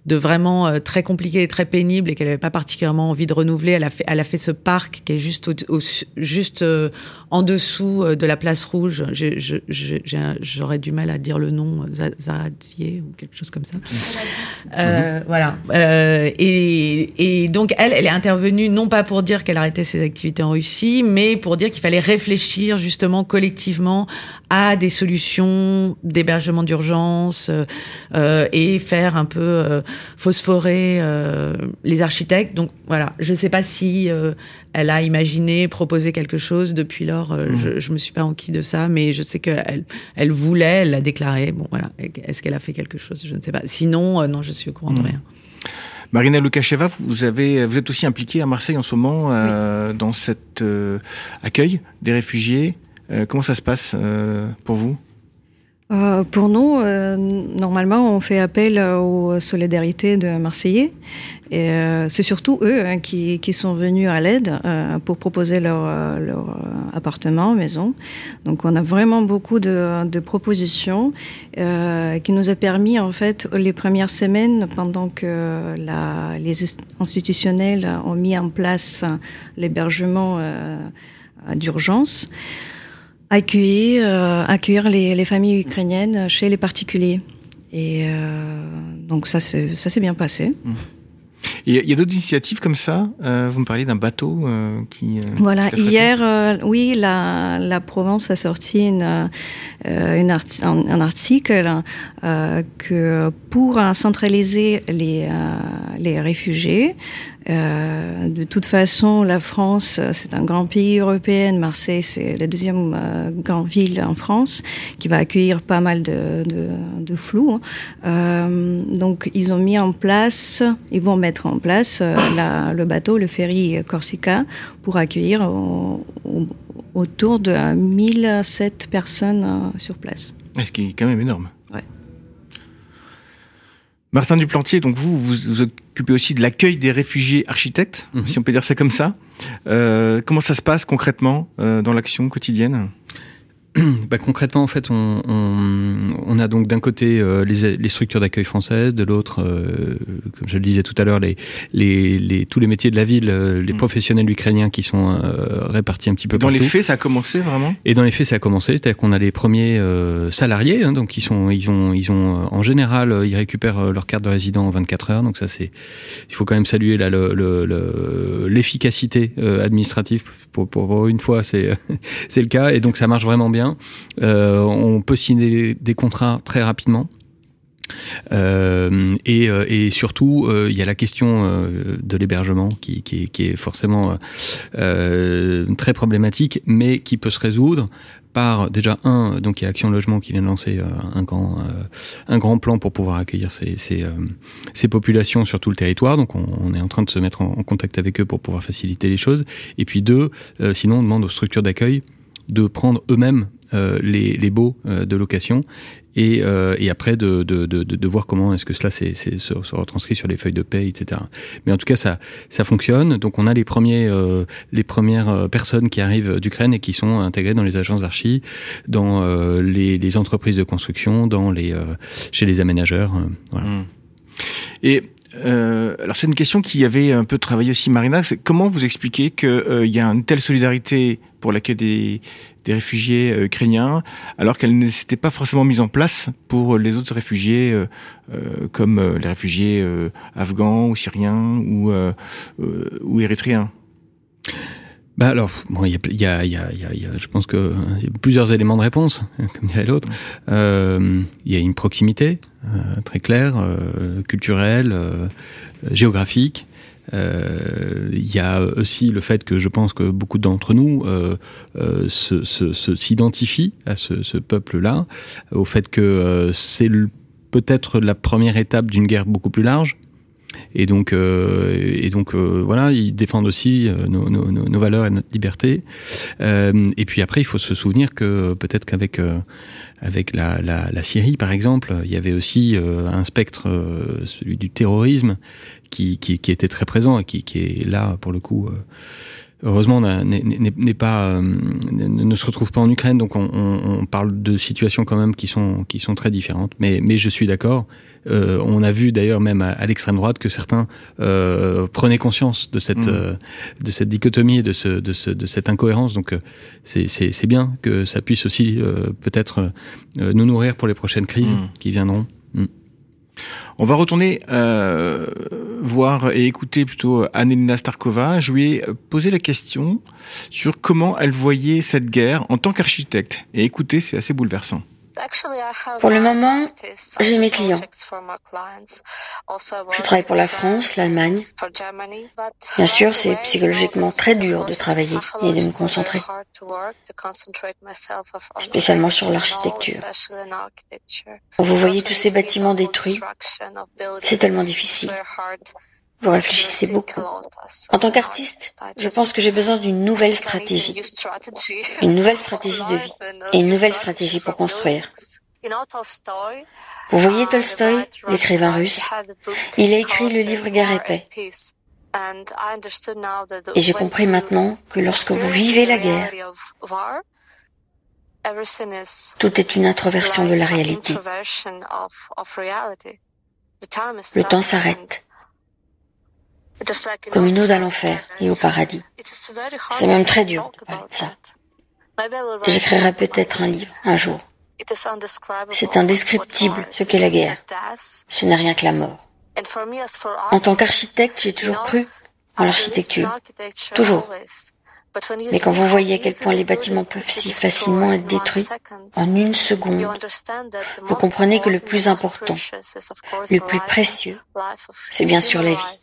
de vraiment euh, très compliqué et très pénible et qu'elle n'avait pas particulièrement envie de renouveler. Elle a fait, elle a fait ce parc qui est juste, au, juste euh, en dessous euh, de la place rouge. J'aurais du mal à dire le nom, Zaradier ou quelque chose comme ça. Euh, voilà. Euh, et, et, donc elle, elle est intervenue non pas pour dire qu'elle arrêtait ses activités en Russie, mais pour dire qu'il fallait réfléchir justement collectivement à des solutions d'hébergement d'urgence euh, et faire un peu phosphorer euh, les architectes. Donc voilà, je ne sais pas si euh, elle a imaginé, proposé quelque chose. Depuis lors, euh, mmh. je ne me suis pas enquis de ça, mais je sais qu'elle elle voulait, elle l'a déclaré. Bon voilà, est-ce qu'elle a fait quelque chose? Je ne sais pas. Sinon, non, je suis au courant de mmh. rien. Marina Lukasheva, vous, avez, vous êtes aussi impliquée à Marseille en ce moment dans cet accueil des réfugiés. comment ça se passe pour vous? Euh, pour nous, euh, normalement, on fait appel aux solidarités de Marseillais. Euh, c'est surtout eux hein, qui, sont venus à l'aide pour proposer leur, appartement, maison. Donc, on a vraiment beaucoup de, propositions qui nous a permis, en fait, les premières semaines, pendant que les institutionnels ont mis en place l'hébergement d'urgence, accueillir, euh, accueillir les, les, familles ukrainiennes chez les particuliers. Et euh, donc ça, ça s'est bien passé. Il y a, d'autres initiatives comme ça euh, Vous me parliez d'un bateau qui. Voilà, hier, oui, la, la Provence a sorti une, un, un, article que pour centraliser les, les réfugiés, euh, de toute façon, la France, c'est un grand pays européen. Marseille, c'est la deuxième euh, grande ville en France qui va accueillir pas mal de, de, flou. Hein. Euh, donc, ils ont mis en place, ils vont mettre en place la, le bateau, le ferry Corsica, pour accueillir au, au, autour de 1007 personnes sur place. Ce qui est quand même énorme. Martin Duplantier, donc vous, vous vous occupez aussi de l'accueil des réfugiés architectes, mmh. si on peut dire ça comme ça. Euh, comment ça se passe concrètement euh, dans l'action quotidienne? <clears throat> bah, concrètement, en fait, on, on, on a donc d'un côté euh, les, les, structures d'accueil françaises, de l'autre, euh, comme je le disais tout à l'heure, les, les, les, tous les métiers de la ville, euh, les mmh. professionnels ukrainiens qui sont euh, répartis un petit peu dans partout. Dans les faits, ça a commencé vraiment? Et dans les faits, ça a commencé, c'est-à-dire qu'on a les premiers euh, salariés, hein, donc ils sont, ils ont, ils ont, en général, ils récupèrent leur carte de résident en 24 heures, donc ça c'est, il faut quand même saluer là l'efficacité le, le, administrative. Pour, pour une fois, c'est <laughs> c'est le cas, et donc ça marche vraiment bien. Euh, on peut signer des contrats très rapidement. Euh, et, euh, et, surtout, il y a la question de l'hébergement qui, est forcément très problématique, mais qui peut se résoudre par déjà un, donc il y a Action Logement qui vient de lancer un grand, un grand plan pour pouvoir accueillir ces, ces, populations sur tout le territoire. Donc on, est en train de se mettre en, contact avec eux pour pouvoir faciliter les choses. Et puis deux, sinon on demande aux structures d'accueil de prendre eux-mêmes les, les baux euh, de location et, euh, et après de, de, de, de, voir comment est-ce que cela c'est, se, se retranscrit sur les feuilles de paie, etc. Mais en tout cas, ça, ça fonctionne. Donc on a les premiers, euh, les premières euh, personnes qui arrivent d'Ukraine et qui sont intégrées dans les agences d'archi, dans euh, les, les, entreprises de construction, dans les, euh, chez les aménageurs. voilà. Mmh. Et euh, alors c'est une question qui avait un peu travaillé aussi Marina, comment vous expliquez qu'il euh, y a une telle solidarité pour l'accueil des, des réfugiés euh, ukrainiens, alors qu'elle ne s'était pas forcément mise en place pour les autres réfugiés, euh comme les réfugiés afghans ou syriens ou, ou érythréens? Bah alors, bon, il y a, y, a, y, y a, je pense que y a plusieurs éléments de réponse, comme dirait l'autre. Euh, il y a une proximité euh, très claire, euh, culturelle, géographique. Il y a aussi le fait que je pense que beaucoup d'entre nous s'identifient se, se, à ce, ce peuple-là, au fait que c'est peut-être la première étape d'une guerre beaucoup plus large et donc, euh, et donc euh, voilà, ils défendent aussi euh, nos, nos, nos, valeurs et notre liberté. Euh, et puis après, il faut se souvenir que peut-être qu'avec avec la, la, la, Syrie, par exemple, il y avait aussi un spectre, celui du terrorisme, qui, qui, qui, était très présent et qui, qui est là pour le coup heureusement n'est pas euh, ne se retrouve pas en Ukraine donc on, on, parle de situations quand même qui sont qui sont très différentes mais mais je suis d'accord euh, on a vu d'ailleurs même à, à l'extrême droite que certains euh, prenaient conscience de cette mmh. euh, de cette dichotomie de ce de, ce, de cette incohérence donc euh, c'est c'est bien que ça puisse aussi peut-être nous nourrir pour les prochaines crises mmh. qui viendront mmh. On va retourner euh, voir et écouter plutôt Annelina Starkova. Je lui ai posé la question sur comment elle voyait cette guerre en tant qu'architecte. Et écoutez, c'est assez bouleversant. Pour le moment, j'ai mes clients. Je travaille pour la France, l'Allemagne. Bien sûr, c'est psychologiquement très dur de travailler et de me concentrer, spécialement sur l'architecture. Vous voyez tous ces bâtiments détruits, c'est tellement difficile. Vous réfléchissez beaucoup. En tant qu'artiste, je pense que j'ai besoin d'une nouvelle stratégie. Une nouvelle stratégie de vie et une nouvelle stratégie pour construire. Vous voyez Tolstoï, l'écrivain russe? Il a écrit le livre Guerre et paix. Et j'ai compris maintenant que lorsque vous vivez la guerre, tout est une introversion de la réalité. Le temps s'arrête comme une ode à l'enfer et au paradis. C'est même très dur de parler de ça. J'écrirai peut-être un livre un jour. C'est indescriptible ce qu'est la guerre. Ce n'est rien que la mort. En tant qu'architecte, j'ai toujours cru en l'architecture. Toujours. Mais quand vous voyez à quel point les bâtiments peuvent si facilement être détruits en une seconde, vous comprenez que le plus important, le plus précieux, c'est bien sûr la vie.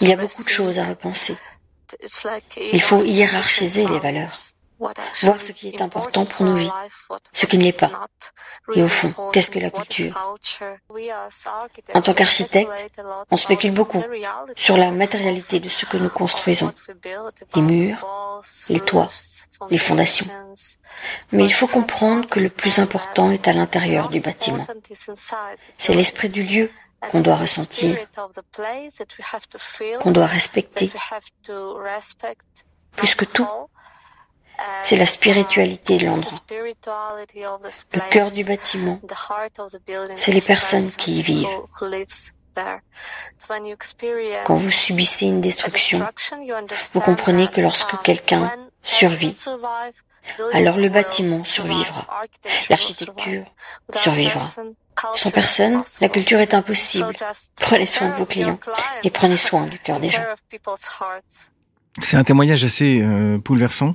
Il y a beaucoup de choses à repenser. Il faut hiérarchiser les valeurs, voir ce qui est important pour nos vies, ce qui ne l'est pas. Et au fond, qu'est-ce que la culture? En tant qu'architecte, on spécule beaucoup sur la matérialité de ce que nous construisons. Les murs, les toits, les fondations. Mais il faut comprendre que le plus important est à l'intérieur du bâtiment. C'est l'esprit du lieu qu'on doit ressentir, qu'on doit respecter. Plus que tout, c'est la spiritualité de l'endroit. Le cœur du bâtiment, c'est les personnes qui y vivent. Quand vous subissez une destruction, vous comprenez que lorsque quelqu'un survit, alors le bâtiment survivra, l'architecture survivra. Sans personne, la culture est impossible. Prenez soin de vos clients et prenez soin du cœur des gens. C'est un témoignage assez euh, bouleversant.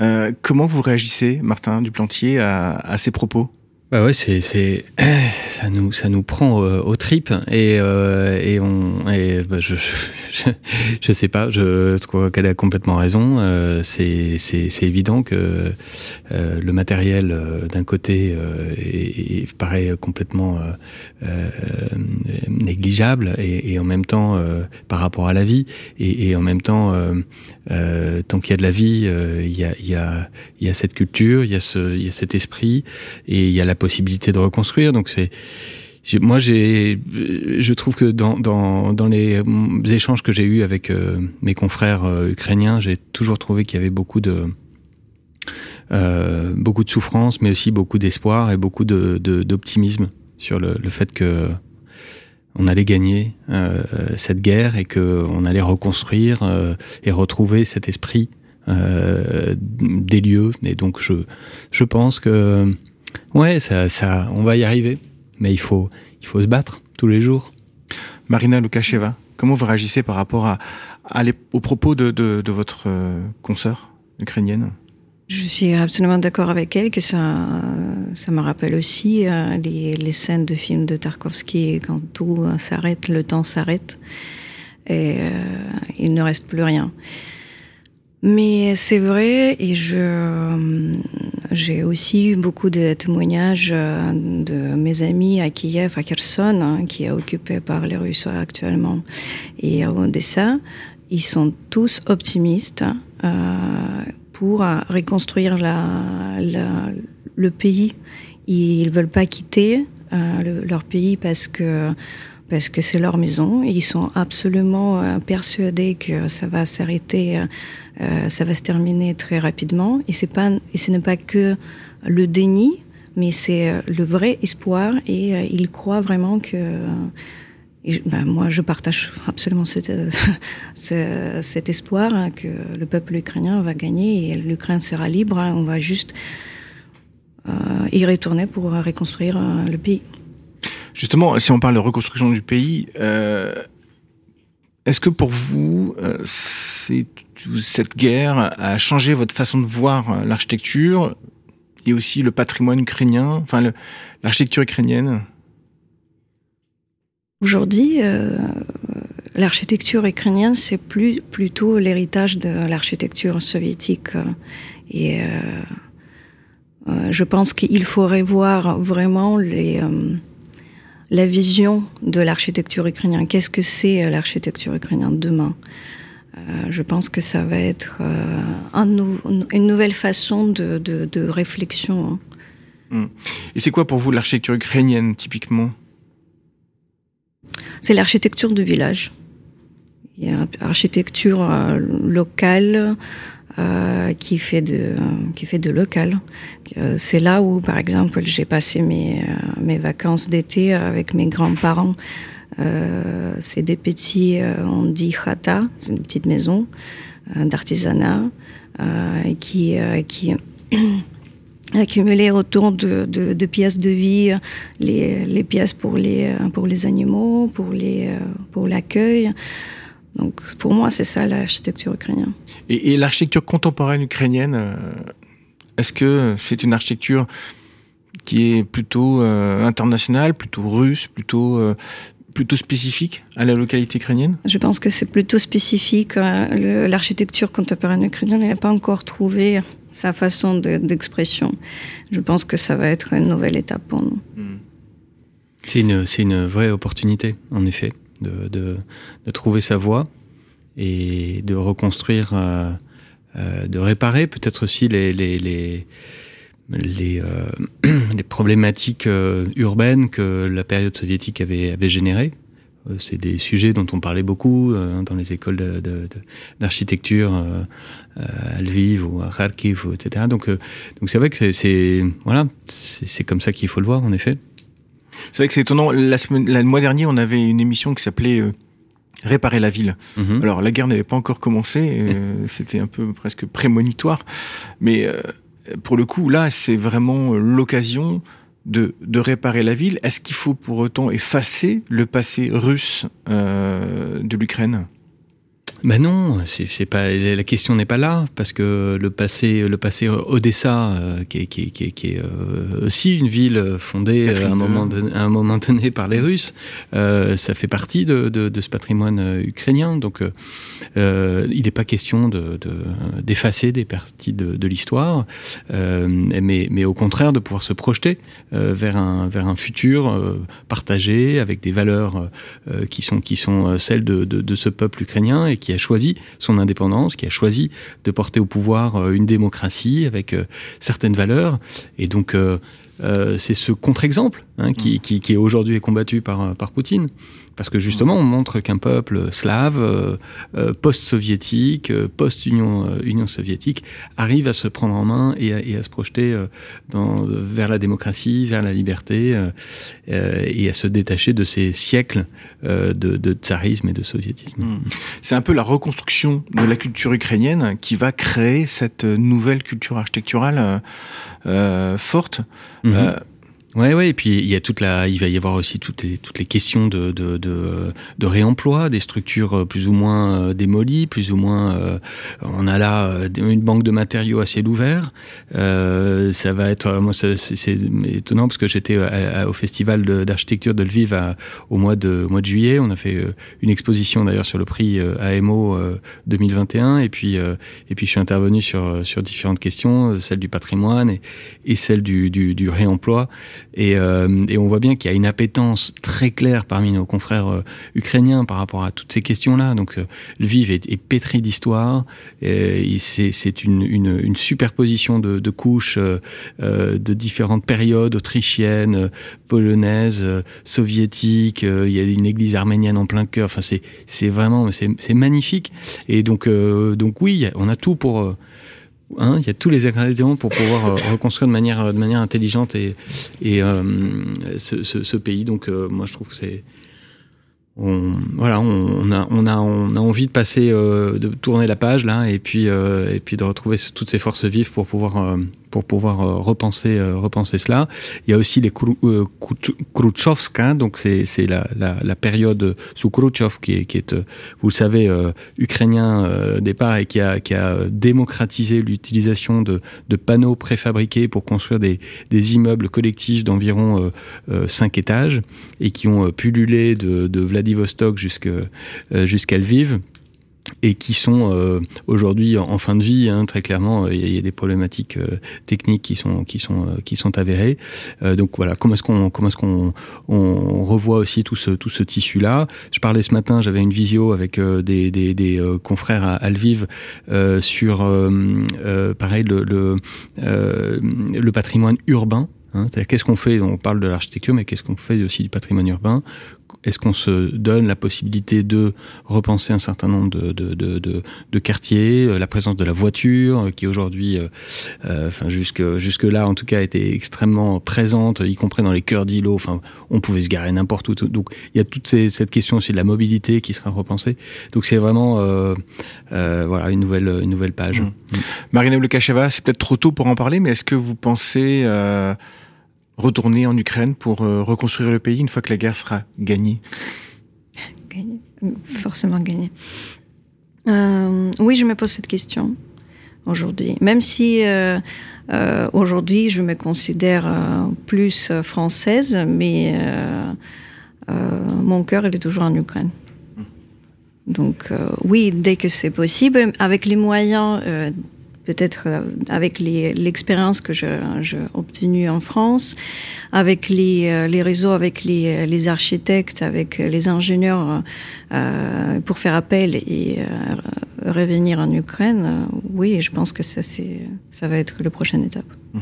Euh, comment vous réagissez, Martin Duplantier, à, à ces propos? Bah ouais, c'est c'est <clears throat> ça nous ça nous prend euh, aux tripes et euh, et on et bah je, je, <laughs> je sais pas, je crois qu'elle a complètement raison. Euh, c'est c'est c'est évident que euh, le matériel euh, d'un côté est, est, paraît complètement négligeable et, et, en même temps par rapport à la vie et, et en même temps tant qu'il y a de la vie, il y a il y a il y a cette culture, il y a ce il y a cet esprit et il y a la possibilité de reconstruire. Donc c'est moi, j'ai, je trouve que dans, dans, dans les échanges que j'ai eus avec euh, mes confrères euh, ukrainiens, j'ai toujours trouvé qu'il y avait beaucoup de, euh, beaucoup de souffrance, mais aussi beaucoup d'espoir et beaucoup d'optimisme sur le, fait que on allait gagner cette guerre et que on allait reconstruire et retrouver cet esprit des lieux. Donc, je, je pense que Ouais, ça, ça, on va y arriver, mais il faut, il faut se battre tous les jours. Marina Lukasheva, comment vous réagissez par rapport à, à les, aux propos de, de, de votre euh, consoeur ukrainienne? Je suis absolument d'accord avec elle que ça, ça me rappelle aussi euh, les, les, scènes de films de Tarkovsky quand tout s'arrête, le temps s'arrête et euh, il ne reste plus rien. Mais c'est vrai, et je j'ai aussi eu beaucoup de témoignages euh, de mes amis à Kiev, à Kherson, hein, qui est occupé par les Russes actuellement, et à Odessa. Ils sont tous optimistes euh, pour reconstruire le pays. Ils veulent pas quitter euh, le, leur pays parce que parce que c'est leur maison et ils sont absolument euh, persuadés que ça va s'arrêter, euh, euh, ça va se terminer très rapidement. Et c'est pas, et ce n'est pas que le déni, mais c'est le vrai espoir et ils croient vraiment que. Ben, moi, je partage absolument cet, <laughs> cet espoir hein, que le peuple ukrainien va gagner et l'Ukraine sera libre. Hein. on va juste euh, y retourner pour reconstruire le pays. Justement, si on parle de reconstruction du pays, euh, est-ce que pour vous, euh, cette guerre a changé votre façon de voir euh, l'architecture et aussi le patrimoine ukrainien, enfin l'architecture ukrainienne? Aujourd'hui, l'architecture ukrainienne, c'est plus plutôt l'héritage de l'architecture soviétique. Et je pense qu'il faudrait voir vraiment les la vision de l'architecture ukrainienne. Qu'est-ce que c'est euh, l'architecture ukrainienne demain? Euh, Je pense que ça va être euh, un nou une nouvelle façon de, de, de réflexion. Hein. Et c'est quoi pour vous l'architecture ukrainienne typiquement? C'est l'architecture de village. Il y a architecture euh, locale, euh, qui fait de qui fait de local. Euh, c'est là où, par exemple, j'ai passé mes euh, mes vacances d'été avec mes grands-parents. C'est des petits, on dit chata, c'est une petite maison d'artisanat qui qui <clears throat> accumulé autour de, de, de, pièces de vie, les, les pièces pour les pour les animaux, pour les pour l'accueil. Donc pour moi, c'est ça l'architecture ukrainienne. Et, et l'architecture contemporaine ukrainienne, euh, est-ce que c'est une architecture qui est plutôt euh, internationale, plutôt russe, plutôt euh, plutôt spécifique à la localité ukrainienne? Je pense que c'est plutôt spécifique. L'architecture contemporaine ukrainienne n'a pas encore trouvé sa façon d'expression. De, Je pense que ça va être une nouvelle étape pour nous. Hmm. C'est une, une vraie opportunité, en effet de, trouver sa voie et de reconstruire, euh, euh, de réparer peut-être aussi les, les, les, les, euh, <clears throat> problématiques urbaines que la période soviétique avait, avait générées. C'est des sujets dont on parlait beaucoup dans les écoles d'architecture à Lviv ou à Kharkiv, etc. Donc, donc c'est vrai que c'est voilà, c'est comme ça qu'il faut le voir en effet. C'est vrai que c'est étonnant. La semaine, le mois dernier, on avait une émission qui s'appelait euh, Réparer la ville. -hmm. Alors la guerre n'avait pas encore commencé, euh, <laughs> c'était un peu presque prémonitoire, mais euh, pour le coup, là, c'est vraiment l'occasion de, de, réparer la ville. Est-ce qu'il faut pour autant effacer le passé russe euh, de l'Ukraine? Ben non, c'est pas la question n'est pas là parce que le passé, le passé Odessa, euh, qui est, qui qui qui est euh, aussi une ville fondée à un moment, à un moment donné par les Russes, euh, ça fait partie de, de, de ce patrimoine ukrainien. Donc, il n'est pas question d'effacer de, des parties de, l'histoire, mais, mais au contraire de pouvoir se projeter vers un vers un futur partagé avec des valeurs qui sont qui sont celles de, de, ce peuple ukrainien et qui qui a choisi son indépendance, qui a choisi de porter au pouvoir euh, une démocratie avec euh, certaines valeurs. Et donc, euh, c'est ce contre-exemple hein, qui, mmh. qui, qui aujourd'hui est combattu par, par Poutine. Parce que justement, on montre qu'un peuple slave, euh, euh, post-soviétique, euh, post-Union Union soviétique, arrive à se prendre en main et à, et à se projeter dans, vers la démocratie, vers la liberté, et à se détacher de ces siècles de, de, tsarisme et de soviétisme. Hmm. C'est un peu la reconstruction de la culture ukrainienne qui va créer cette nouvelle culture architecturale forte. Mhm. Ouais, ouais, et puis il y a toute la, il va y avoir aussi toutes les toutes les questions de de, de, de réemploi des structures euh, plus ou moins euh, démolies, plus ou moins. Euh, on a là une banque de matériaux assez ouverte. Euh, ça va être, moi, c'est étonnant parce que j'étais au festival d'architecture de, Lviv au mois de au mois de juillet. On a fait une exposition d'ailleurs sur le prix AMO 2021, et puis et puis je suis intervenu sur sur différentes questions, celle du patrimoine et, et celle du, du, du réemploi. Et, euh, et on voit bien qu'il y a une appétence très claire parmi nos confrères euh, ukrainiens par rapport à toutes ces questions-là. Donc, euh, Lviv est, est pétri d'histoire. C'est une, une, une, superposition de, de couches de différentes périodes autrichiennes, polonaises, soviétiques. il y a une église arménienne en plein cœur. Enfin, c'est vraiment c'est magnifique. Et donc, donc oui, on a tout pour Hein, il y a tous les ingrédients pour pouvoir euh, reconstruire de manière, de manière intelligente et, et euh, ce, ce, ce, pays. Donc, euh, moi, je trouve que c'est on, voilà, on, a, on, a, on a envie de passer, euh, de tourner la page là, et puis, euh, et puis de retrouver toutes ces forces vives pour pouvoir, euh, pour pouvoir euh, repenser, euh, repenser cela. Il y a aussi les Khrouchtchovska, donc c'est, la, la, la, période sous Khrouchtchev qui est, qui est, vous le savez, ukrainien départ et qui a, qui a démocratisé l'utilisation de, de panneaux préfabriqués pour construire des, des immeubles collectifs d'environ 5 étages et qui ont pullulé de, de Vladivostok euh, jusqu'à Lviv et qui sont euh, aujourd'hui en, fin de vie hein, très clairement il y, a des problématiques euh, techniques qui sont qui sont qui sont avérées. Donc voilà comment est-ce qu'on comment est-ce qu'on on revoit aussi tout ce tout ce tissu là je parlais ce matin j'avais une visio avec des, des, des confrères à, Lviv sur pareil le le, le patrimoine urbain Hein, qu'est-ce qu'on fait? On parle de l'architecture, mais qu'est-ce qu'on fait aussi du patrimoine urbain? Est-ce qu'on se donne la possibilité de repenser un certain nombre de, quartiers euh, La présence de la voiture, euh, qui aujourd'hui, euh, enfin jusque jusque là en tout cas, était extrêmement présente, y compris dans les cœurs d'îlots. Enfin, on pouvait se garer n'importe où. Donc, il y a toute cette question aussi de la mobilité qui sera repensée. Donc, c'est vraiment voilà une nouvelle une nouvelle page. Mmh. Mmh. Marina c'est peut-être trop tôt pour en parler, mais est-ce que vous pensez retourner en Ukraine pour euh, reconstruire le pays une fois que la guerre sera gagnée Gagner, forcément gagnée. Euh, oui, je me pose cette question aujourd'hui. Même si euh, euh, aujourd'hui je me considère plus française, mais mon cœur il est toujours en Ukraine. Donc oui, dès que c'est possible, avec les moyens peut-être euh, avec l'expérience que j'ai obtenue en France, avec les, euh, les réseaux, avec les, les, architectes, avec les ingénieurs, euh, pour faire appel et euh, revenir en Ukraine, euh, oui, je pense que ça, ça va être la prochaine étape. Mmh.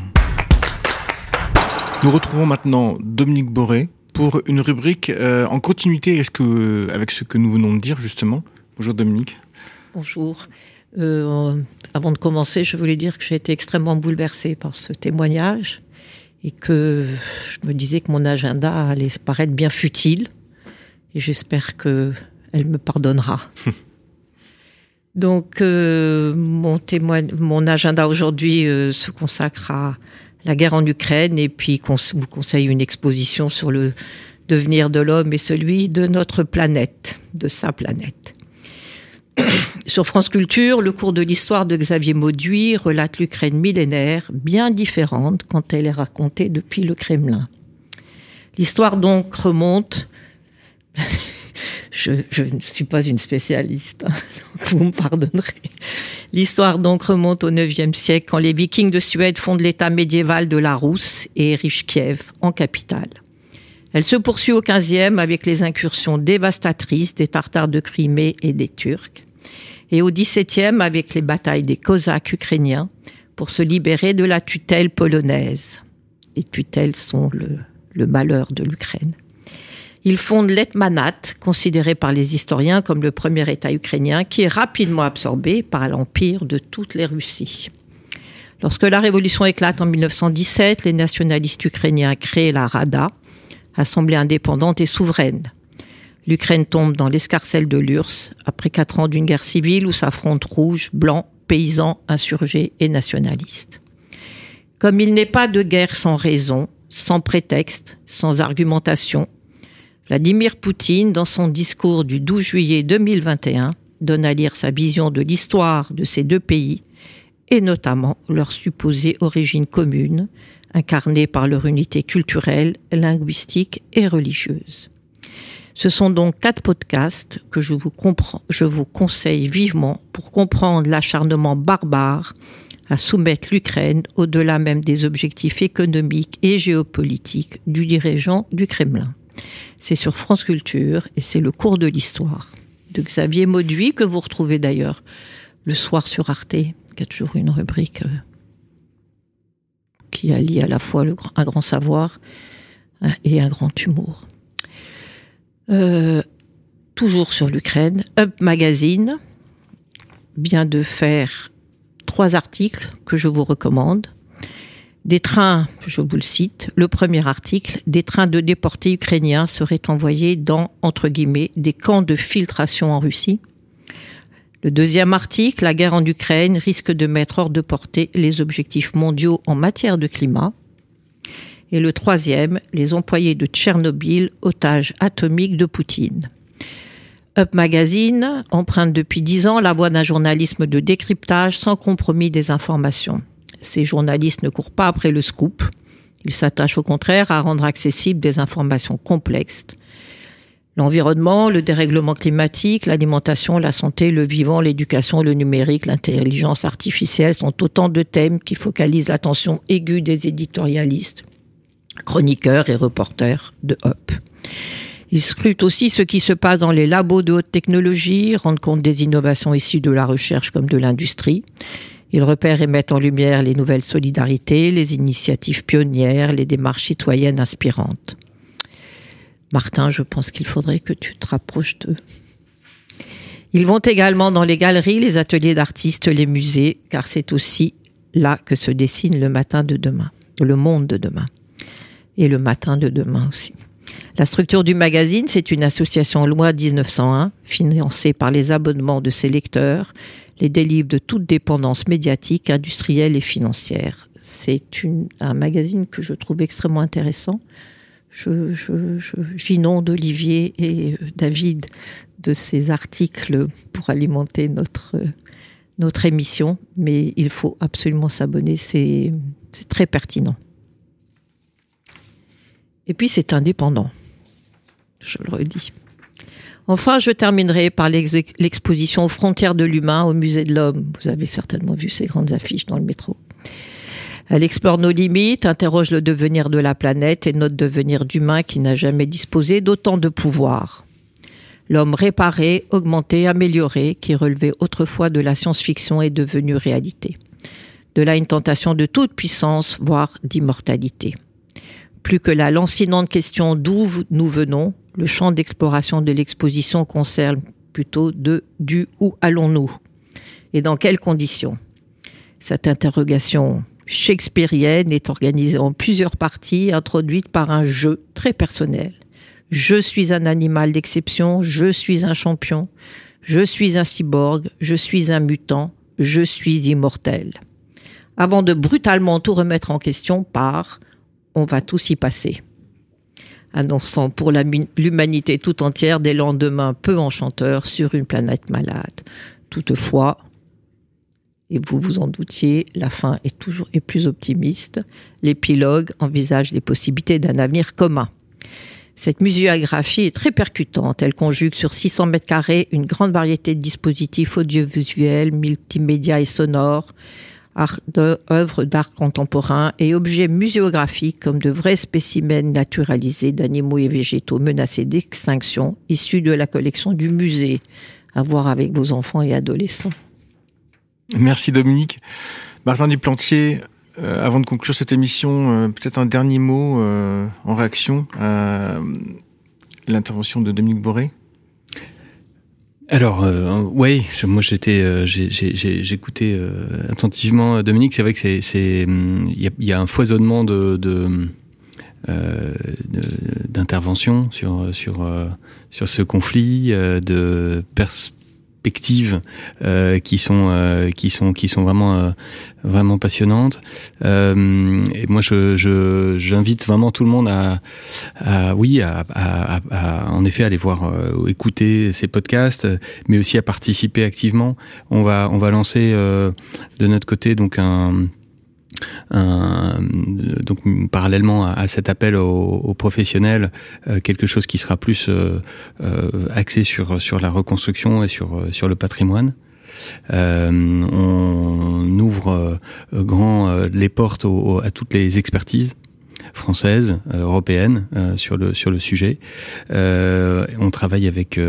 Nous retrouvons maintenant Dominique Boré pour une rubrique euh, en continuité que, avec ce que nous venons de dire justement. Bonjour Dominique. Bonjour. Euh, avant de commencer, je voulais dire que j'ai été extrêmement bouleversée par ce témoignage et que je me disais que mon agenda allait paraître bien futile et j'espère que elle me pardonnera. <laughs> Donc euh, mon témoigne, mon agenda aujourd'hui euh, se consacre à la guerre en Ukraine et puis cons vous conseille une exposition sur le devenir de l'homme et celui de notre planète, de sa planète. <clears throat> Sur France Culture, le cours de l'histoire de Xavier Mauduit relate l'Ukraine millénaire, bien différente quand elle est racontée depuis le Kremlin. L'histoire donc remonte. <laughs> je, ne suis pas une spécialiste, hein, <laughs> vous me pardonnerez. L'histoire donc remonte au IXe siècle quand les Vikings de Suède fondent l'État médiéval de la Rousse et érigent Kiev en capitale. Elle se poursuit au XVe avec les incursions dévastatrices des Tartares de Crimée et des Turcs, et au XVIIe avec les batailles des Cosaques ukrainiens pour se libérer de la tutelle polonaise. Les tutelles sont le, malheur de l'Ukraine. Il fonde l'Etmanat, considéré par les historiens comme le premier État ukrainien, qui est rapidement absorbé par l'empire de toutes les Russies. Lorsque la révolution éclate en 1917, les nationalistes ukrainiens créent la Rada, assemblée indépendante et souveraine. L'Ukraine tombe dans l'escarcelle de l'URSS après quatre ans d'une guerre civile où s'affrontent rouges, blancs, paysans, insurgés et nationalistes. Comme il n'est pas de guerre sans raison, sans prétexte, sans argumentation, Vladimir Poutine, dans son discours du 12 juillet 2021, donne à lire sa vision de l'histoire de ces deux pays et notamment leur supposée origine commune, incarnée par leur unité culturelle, linguistique et religieuse. Ce sont donc quatre podcasts que je vous, conseille vivement pour comprendre l'acharnement barbare à soumettre l'Ukraine au-delà même des objectifs économiques et géopolitiques du dirigeant du Kremlin. C'est sur France Culture et c'est le cours de l'histoire de Xavier Mauduit que vous retrouvez d'ailleurs le soir sur Arte, qui a toujours une rubrique euh, qui allie à la fois un grand savoir hein, et un grand humour. Euh, toujours sur l'Ukraine, Up Magazine vient de faire trois articles que je vous recommande. Des trains, je vous le cite, le premier article, des trains de déportés ukrainiens seraient envoyés dans, entre guillemets, des camps de filtration en Russie. Le deuxième article, la guerre en Ukraine risque de mettre hors de portée les objectifs mondiaux en matière de climat. Et le troisième, les employés de Tchernobyl, otages atomiques de Poutine. Up Magazine emprunte depuis dix ans la voie d'un journalisme de décryptage sans compromis des informations. Ces journalistes ne courent pas après le scoop. Ils s'attachent au contraire à rendre accessibles des informations complexes. L'environnement, le dérèglement climatique, l'alimentation, la santé, le vivant, l'éducation, le numérique, l'intelligence artificielle sont autant de thèmes qui focalisent l'attention aiguë des éditorialistes, chroniqueurs et reporters de Hop. Ils scrutent aussi ce qui se passe dans les labos de haute technologie, rendent compte des innovations issues de la recherche comme de l'industrie. Ils repèrent et mettent en lumière les nouvelles solidarités, les initiatives pionnières, les démarches citoyennes inspirantes. Martin, je pense qu'il faudrait que tu te rapproches d'eux. Ils vont également dans les galeries, les ateliers d'artistes, les musées, car c'est aussi là que se dessine le matin de demain, le monde de demain, et le matin de demain aussi. La structure du magazine, c'est une association loi 1901, financée par les abonnements de ses lecteurs les délivre de toute dépendance médiatique, industrielle et financière. C'est un magazine que je trouve extrêmement intéressant. J'inonde je, Olivier et euh, David de ces articles pour alimenter notre, notre émission, mais il faut absolument s'abonner, c'est très pertinent. Et puis c'est indépendant, je le redis. Enfin, je terminerai par l'exposition aux frontières de l'humain au musée de l'homme. Vous avez certainement vu ces grandes affiches dans le métro. Elle explore nos limites, interroge le devenir de la planète et notre devenir d'humain qui n'a jamais disposé d'autant de pouvoir. L'homme réparé, augmenté, amélioré, qui relevait autrefois de la science-fiction est devenu réalité. De là une tentation de toute puissance, voire d'immortalité. Plus que la lancinante question d'où nous venons, le champ d'exploration de l'exposition concerne plutôt de du où allons-nous et dans quelles conditions. Cette interrogation shakespearienne est organisée en plusieurs parties introduites par un jeu très personnel. Je suis un animal d'exception, je suis un champion, je suis un cyborg, je suis un mutant, je suis immortel. Avant de brutalement tout remettre en question par on va tous y passer. annonçant pour l'humanité tout entière des lendemains peu enchanteurs sur une planète malade. Toutefois, et vous vous en doutiez, la fin est toujours plus optimiste. L'épilogue envisage les possibilités d'un avenir commun. Cette muséographie est très percutante. Elle conjugue sur 600 mètres carrés une grande variété de dispositifs audiovisuels, multimédia et sonores, œuvres d'art contemporain et objets muséographiques comme de vrais spécimens naturalisés d'animaux et végétaux menacés d'extinction, issus de la collection du musée, à voir avec vos enfants et adolescents. Merci Dominique. Martin Duplantier, euh, avant de conclure cette émission, euh, peut-être un dernier mot euh, en réaction à l'intervention de Dominique Boré alors, oui, moi j'étais, j'écoutais attentivement Dominique. C'est vrai que c'est, c'est, il y, a, un foisonnement de, de d'intervention sur sur sur ce conflit, de pers perspectives euh, qui sont euh, qui sont qui sont vraiment euh, vraiment passionnantes. Et moi, je j'invite vraiment tout le monde à, oui à, en effet aller voir écouter ces podcasts, mais aussi à participer activement. On va on va lancer de notre côté donc un donc parallèlement à, cet appel aux, professionnels, euh, quelque chose qui sera plus euh, euh, axé sur la reconstruction et sur le patrimoine. on ouvre grand les portes à toutes les expertises française, euh, européenne euh, sur le sur le sujet. Euh, on travaille avec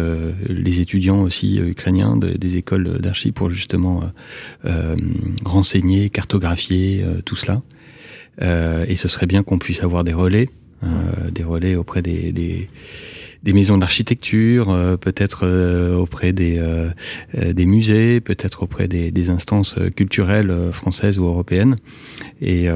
les étudiants aussi ukrainiens des écoles d'archi pour justement renseigner, cartographier tout cela. et ce serait bien qu'on puisse avoir des relais, des relais auprès des, des des maisons d'architecture, euh, peut-être euh, auprès des, euh, des musées, peut-être auprès des, des, instances culturelles françaises ou européennes, et,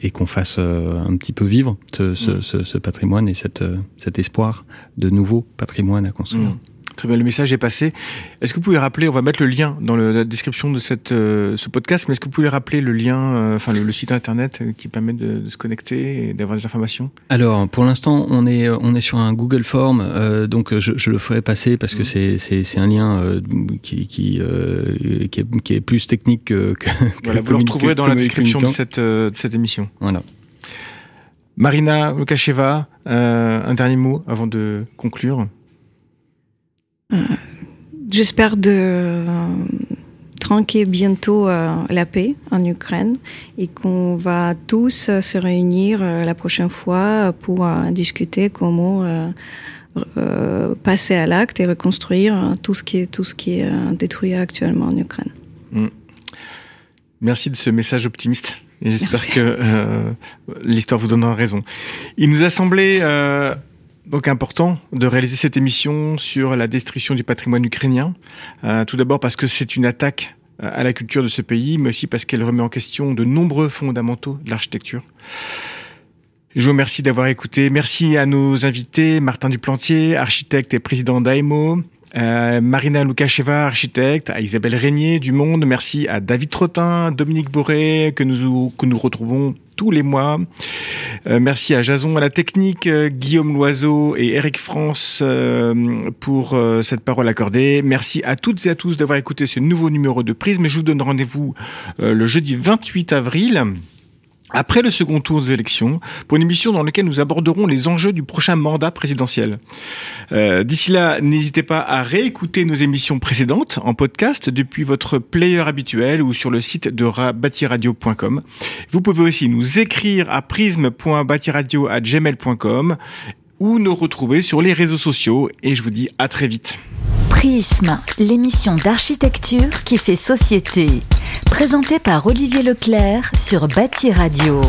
et qu'on fasse un petit peu vivre ce, ce, ce, patrimoine et cette, cet espoir de nouveau patrimoine à construire. Mmh. Très bien, le message est passé. Est-ce que vous pouvez rappeler, on va mettre le lien dans la description de cette, euh, ce podcast, mais est-ce que vous pouvez rappeler le lien, euh, enfin le, site internet euh, qui permet de, se connecter et d'avoir des informations? Alors, pour l'instant, on est, on est sur un Google Form, donc je, je, le ferai passer parce que mmh. c'est, c'est, un lien qui, qui, qui, est, qui, est, plus technique que. que voilà, vous le retrouverez dans la description de cette, de cette émission. Voilà. Marina Lukasheva, un dernier mot avant de conclure? Euh, j'espère de euh, tranquer bientôt euh, la paix en Ukraine et qu'on va tous se réunir la prochaine fois pour discuter comment passer à l'acte et reconstruire tout ce qui est tout ce qui est détruit actuellement en Ukraine. Mm. Merci de ce message optimiste. Et j'espère que l'histoire vous donnera raison. Il nous a semblé donc important de réaliser cette émission sur la destruction du patrimoine ukrainien. Euh, tout d'abord parce que c'est une attaque euh, à la culture de ce pays, mais aussi parce qu'elle remet en question de nombreux fondamentaux de l'architecture. Je vous remercie d'avoir écouté. Merci à nos invités, Martin Duplantier, architecte et président d'AEMO, euh, Marina Lukasheva, architecte, à Isabelle Régnier du Monde, merci à David Trottin, Dominique Boré, que nous, que nous retrouvons tous les mois. Euh, merci à Jason à la technique, euh, Guillaume Loiseau et Eric France pour cette parole accordée. Merci à toutes et à tous d'avoir écouté ce nouveau numéro de Prisme. Je vous donne rendez-vous le jeudi 28 avril après le second tour des élections, pour une émission dans laquelle nous aborderons les enjeux du prochain mandat présidentiel. Euh, D'ici là, n'hésitez pas à réécouter nos émissions précédentes en podcast depuis votre player habituel ou sur le site de batiradio.com. Vous pouvez aussi nous écrire à prisme.batiradio.gmail.com ou nous retrouver sur les réseaux sociaux et je vous dis à très vite. Prisme, l'émission d'architecture qui fait société. Présentée par Olivier Leclerc sur Bâti Radio.